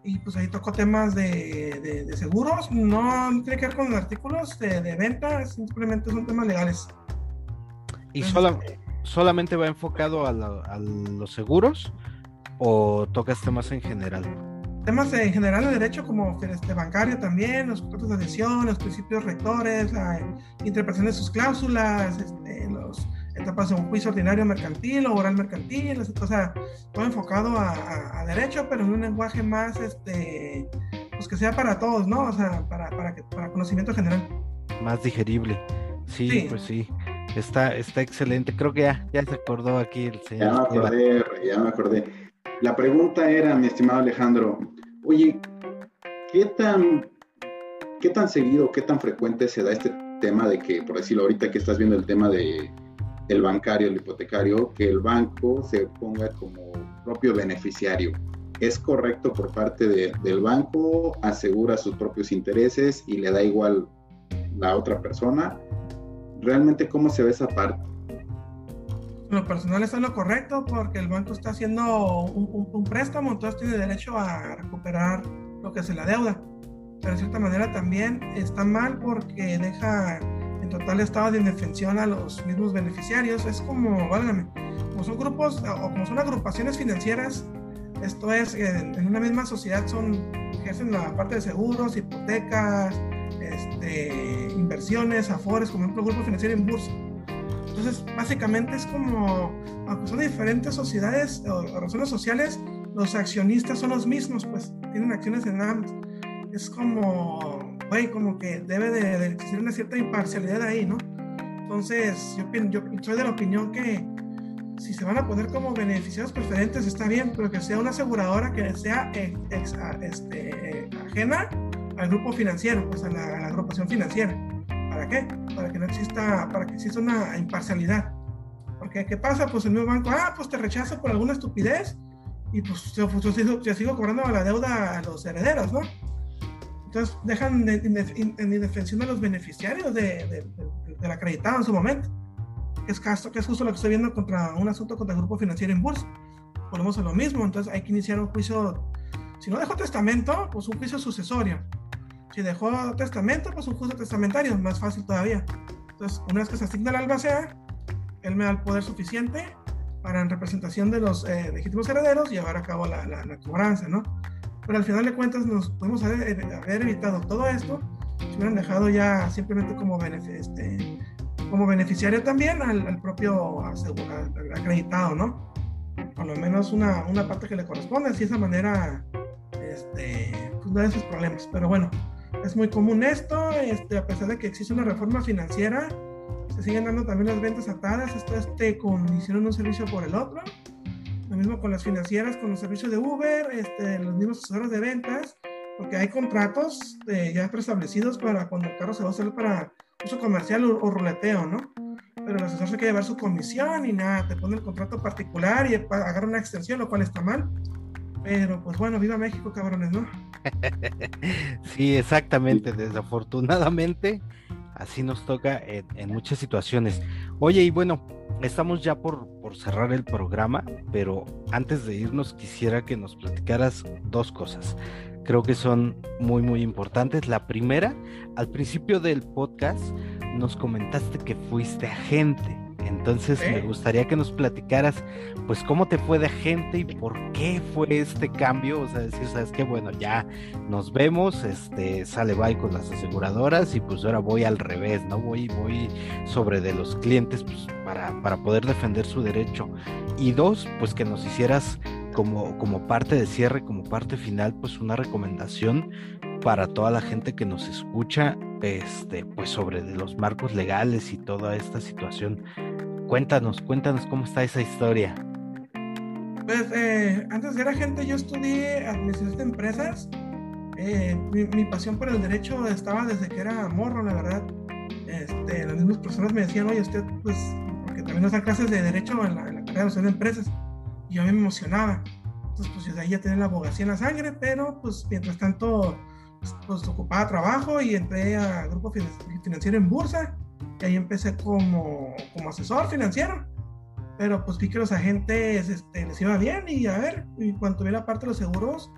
y pues ahí tocó temas de, de, seguros, no, tiene que ver con artículos de, de, venta, simplemente son temas legales. ¿Y solamente va enfocado a, a, los seguros o tocas temas en general? Temas en general de derecho como este, bancario también, los contratos de adhesión, los principios rectores, la interpretación de sus cláusulas, este, los etapas de un juicio ordinario mercantil o oral mercantil, o sea, todo enfocado a, derecho, pero en un lenguaje más, este, pues que sea para todos, ¿no? O sea, para, para, para conocimiento general. Más digerible. Sí, pues sí. Está, está excelente. Creo que ya, ya se acordó aquí el señor. Ya me acordé, ya me acordé. La pregunta era, mi estimado Alejandro, oye, ¿qué tan, qué tan seguido, qué tan frecuente se da este tema de que, por decirlo ahorita que estás viendo el tema de el bancario, el hipotecario, que el banco se ponga como propio beneficiario. ¿Es correcto por parte del banco? ¿Asegura sus propios intereses y le da igual la otra persona? ¿Realmente cómo se ve esa parte? Lo personal es lo correcto porque el banco está haciendo un, préstamo, entonces tiene derecho a recuperar lo que se la deuda. Pero de cierta manera también está mal porque deja en total estado de indefensión a los mismos beneficiarios. Es como, válgame, como son grupos o como son agrupaciones financieras, esto es, en, una misma sociedad son, ejercen la parte de seguros, hipotecas, este, inversiones, afores, como ejemplo, grupo financiero en bursa. Entonces, básicamente es como, aunque son diferentes sociedades o, razones sociales, los accionistas son los mismos, pues tienen acciones en ambos. Es como, güey, como que debe de, existir una cierta imparcialidad ahí, ¿no? Entonces, yo, yo soy de la opinión que si se van a poner como beneficiarios preferentes está bien, pero que sea una aseguradora que sea este, ajena al grupo financiero, pues a la, agrupación financiera. ¿Para qué? Para que no exista, para que exista una imparcialidad. Porque ¿qué pasa? Pues el nuevo banco, ah, pues te rechazo por alguna estupidez y pues yo, pues, sigo, cobrando la deuda a los herederos, ¿no? Entonces dejan en indefensión a los beneficiarios de, del acreditado en su momento. Es, justo lo que estoy viendo contra un asunto contra el grupo financiero en bursa. Volvemos a lo mismo, entonces hay que iniciar un juicio, si no dejó testamento, pues un juicio sucesorio. Si dejó testamento, pues un juicio testamentario, más fácil todavía. Entonces, una vez que se asigna el albacea, él me da el poder suficiente para, en representación de los eh, legítimos herederos, llevar a cabo la, la, cobranza, ¿no? Pero al final de cuentas, nos podemos haber, haber evitado todo esto si hubieran dejado ya simplemente como, este, como beneficiario también al, propio acreditado, ¿no? Por lo menos una, una parte que le corresponde, así de esa manera, este, pues no hay esos problemas. Pero bueno, es muy común esto, este, a pesar de que existe una reforma financiera, se siguen dando también las ventas atadas, esto este, con hicieron un servicio por el otro, lo mismo con las financieras, con los servicios de Uber, este, los mismos asesores de ventas, porque hay contratos eh, ya preestablecidos para cuando el carro se va a hacer para uso comercial o, ruleteo, ¿no? Pero el asesor se quiere llevar su comisión y nada, te pone el contrato particular y agarra una extensión, lo cual está mal. Pero pues bueno, viva México, cabrones, ¿no? sí, exactamente. Desafortunadamente, así nos toca en, muchas situaciones. Oye, y bueno, estamos ya por, por, cerrar el programa, pero antes de irnos quisiera que nos platicaras dos cosas. Creo que son muy, muy importantes. La primera, al principio del podcast nos comentaste que fuiste agente. Entonces me gustaría que nos platicaras, pues, cómo te fue de gente y por qué fue este cambio. O sea, decir, sabes que bueno, ya nos vemos, este, sale bye con las aseguradoras y pues ahora voy al revés, ¿no? Voy, voy sobre de los clientes pues, para, para poder defender su derecho. Y dos, pues que nos hicieras como, como parte de cierre, como parte final, pues una recomendación para toda la gente que nos escucha, este, pues sobre de los marcos legales y toda esta situación Cuéntanos, cuéntanos cómo está esa historia. Pues eh, antes de ser agente yo estudié administración de empresas. Eh, mi, pasión por el derecho estaba desde que era morro, la verdad. Este, las mismas personas me decían, oye, usted, pues, porque también nos dan clases de derecho en la, en carrera de empresas. Y yo me emocionaba. Entonces, pues desde ahí ya tenía la abogacía en la sangre, pero pues mientras tanto, pues, ocupaba trabajo y entré a grupo financiero en bursa y ahí empecé como, como asesor financiero. Pero pues vi que los agentes este, les iba bien y a ver, y cuando vi la parte de los seguros,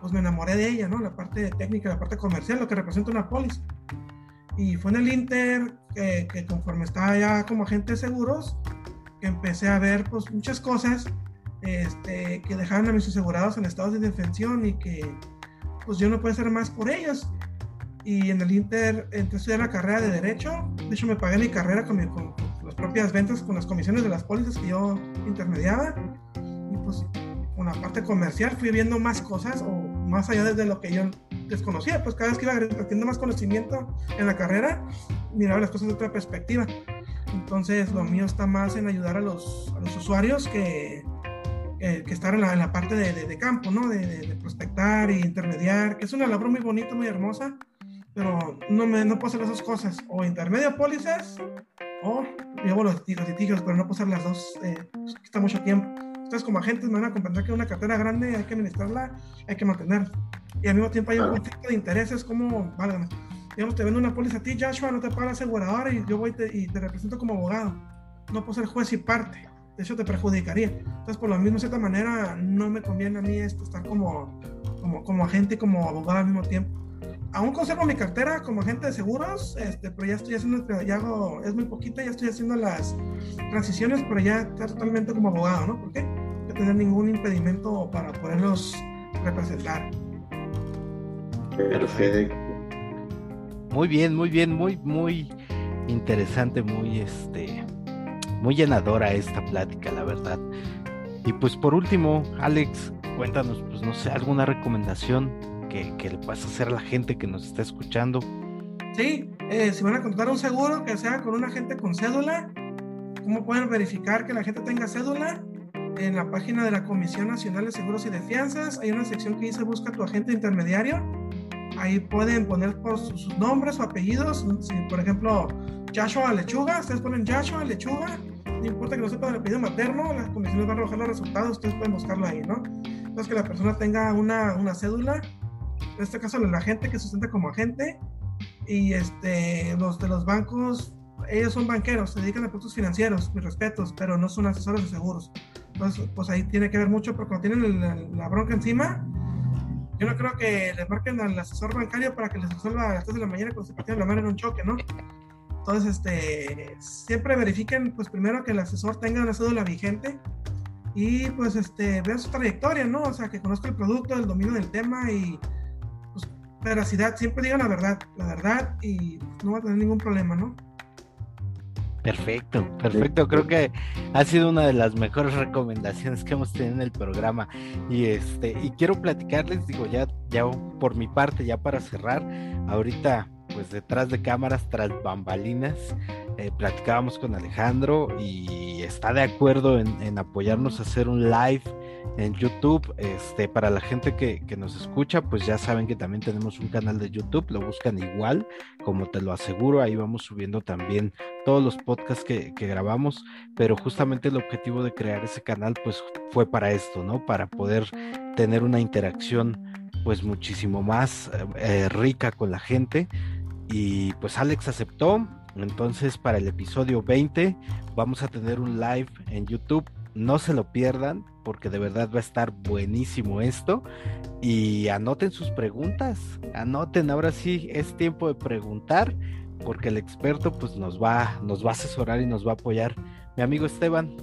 pues me enamoré de ella, ¿no? La parte técnica, la parte comercial, lo que representa una póliza. Y fue en el Inter que, que, conforme estaba ya como agente de seguros, que empecé a ver pues muchas cosas este, que dejaban a mis asegurados en estados de indefensión y que pues yo no puedo hacer más por ellos y en el Inter entré a estudiar la carrera de Derecho. De hecho, me pagué mi carrera con, las propias ventas, con las comisiones de las pólizas que yo intermediaba. Y pues, con la parte comercial fui viendo más cosas o más allá de lo que yo desconocía. Pues cada vez que iba teniendo más conocimiento en la carrera, miraba las cosas de otra perspectiva. Entonces, lo mío está más en ayudar a los usuarios que, que, estar en la, en la parte de, de, campo, ¿no? De, de, prospectar e intermediar, que es una labor muy bonita, muy hermosa pero no, me, no puedo hacer las dos cosas. O intermedio pólizas, o llevo los, los litigios, pero no puedo hacer las dos. Eh, pues, quita mucho tiempo. Ustedes como agentes me van a comprender que una cartera grande hay que administrarla, hay que mantenerla. Y al mismo tiempo hay un conflicto de intereses como, válgame, digamos, te vendo una póliza a ti, Joshua, no te paga la aseguradora y yo voy te, y te represento como abogado. No puedo ser juez y parte. De hecho, te perjudicaría. Entonces, por lo mismo, de cierta manera, no me conviene a mí esto, estar como, como, como agente y como abogado al mismo tiempo aún conservo mi cartera como agente de seguros, este, pero ya estoy haciendo, ya hago, es muy poquita, ya estoy haciendo las transiciones, pero ya está totalmente como abogado, ¿no? ¿Por qué? No tener ningún impedimento para poderlos representar. Perfecto. Muy bien, muy bien, muy, muy interesante, muy, este, muy llenadora esta plática, la verdad. Y pues por último, Alex, cuéntanos, pues no sé, alguna recomendación que, que le puedas hacer a la gente que nos está escuchando. Sí, eh, si van a contratar un seguro, que sea con un agente con cédula. ¿Cómo pueden verificar que la gente tenga cédula? En la página de la Comisión Nacional de Seguros y de Fianzas hay una sección que dice Busca tu agente intermediario. Ahí pueden poner por sus nombres o apellidos. Por ejemplo, Joshua Lechuga, ustedes ponen Joshua Lechuga. No importa que no sepan el apellido materno, las comisiones van a arrojar los resultados. Ustedes pueden buscarlo ahí, ¿no? Entonces, que la persona tenga una, una cédula. En este caso, el agente que sustenta como agente. Y este, los de los bancos, ellos son banqueros, se dedican a productos financieros, mis respetos, pero no son asesores de seguros. Entonces, pues ahí tiene que ver mucho, porque cuando tienen la, la bronca encima, yo no creo que le marquen al asesor bancario para que les resuelva a las 3 de la mañana cuando se partieron la mano en un choque, ¿no? Entonces, este, siempre verifiquen, pues primero que el asesor tenga una cédula vigente y pues este, vean su trayectoria, ¿no? O sea, que conozca el producto, el dominio del tema y pues veracidad, siempre digan la verdad, la verdad y no va a tener ningún problema, ¿no? Perfecto, perfecto. Creo que ha sido una de las mejores recomendaciones que hemos tenido en el programa. Y este, y quiero platicarles, digo, ya, ya por mi parte, ya para cerrar, ahorita, pues detrás de cámaras, tras bambalinas, eh, platicábamos con Alejandro y está de acuerdo en, en, apoyarnos a hacer un live en YouTube. Este, para la gente que, que, nos escucha, pues ya saben que también tenemos un canal de YouTube, lo buscan igual, como te lo aseguro, ahí vamos subiendo también todos los podcasts que, que grabamos, pero justamente el objetivo de crear ese canal, pues fue para esto, ¿no? Para poder tener una interacción pues muchísimo más eh, rica con la gente. Y pues Alex aceptó, entonces, para el episodio 20 vamos a tener un live en YouTube. No se lo pierdan porque de verdad va a estar buenísimo esto. Y anoten sus preguntas. Anoten, ahora sí es tiempo de preguntar porque el experto pues nos va, nos va a asesorar y nos va a apoyar. Mi amigo Esteban.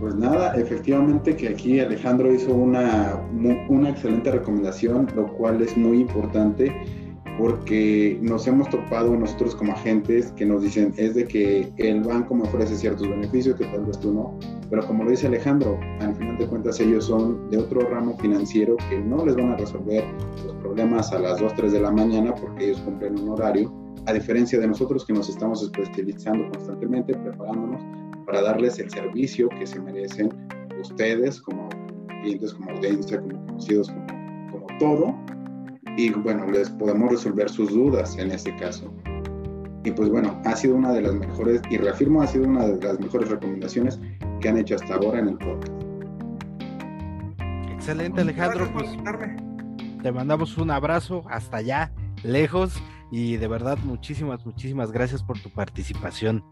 Pues nada, efectivamente que aquí Alejandro hizo una, una excelente recomendación, lo cual es muy importante porque nos hemos topado nosotros como agentes que nos dicen es de que el banco me ofrece ciertos beneficios que tal vez tú no, pero como lo dice Alejandro, al final de cuentas ellos son de otro ramo financiero que no les van a resolver los problemas a las 2, 3 de la mañana porque ellos cumplen un horario, a diferencia de nosotros que nos estamos especializando constantemente, preparándonos para darles el servicio que se merecen ustedes como clientes, como audiencia, como conocidos, como, como todo, y bueno, les podemos resolver sus dudas en este caso. Y pues bueno, ha sido una de las mejores, y reafirmo, ha sido una de las mejores recomendaciones que han hecho hasta ahora en el podcast. Excelente Alejandro, pues te mandamos un abrazo hasta allá, lejos, y de verdad muchísimas, muchísimas gracias por tu participación.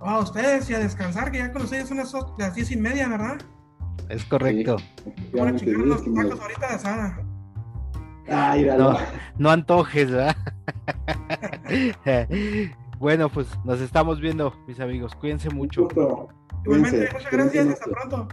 A ustedes y a descansar, que ya con ustedes son las, las diez y media, ¿verdad? Es correcto. Sí, bueno, chingar unos tacos ahorita de asada. Ay, no, no antojes, ¿verdad? bueno, pues nos estamos viendo, mis amigos. Cuídense mucho. Igualmente, muchas gracias. Hasta pronto.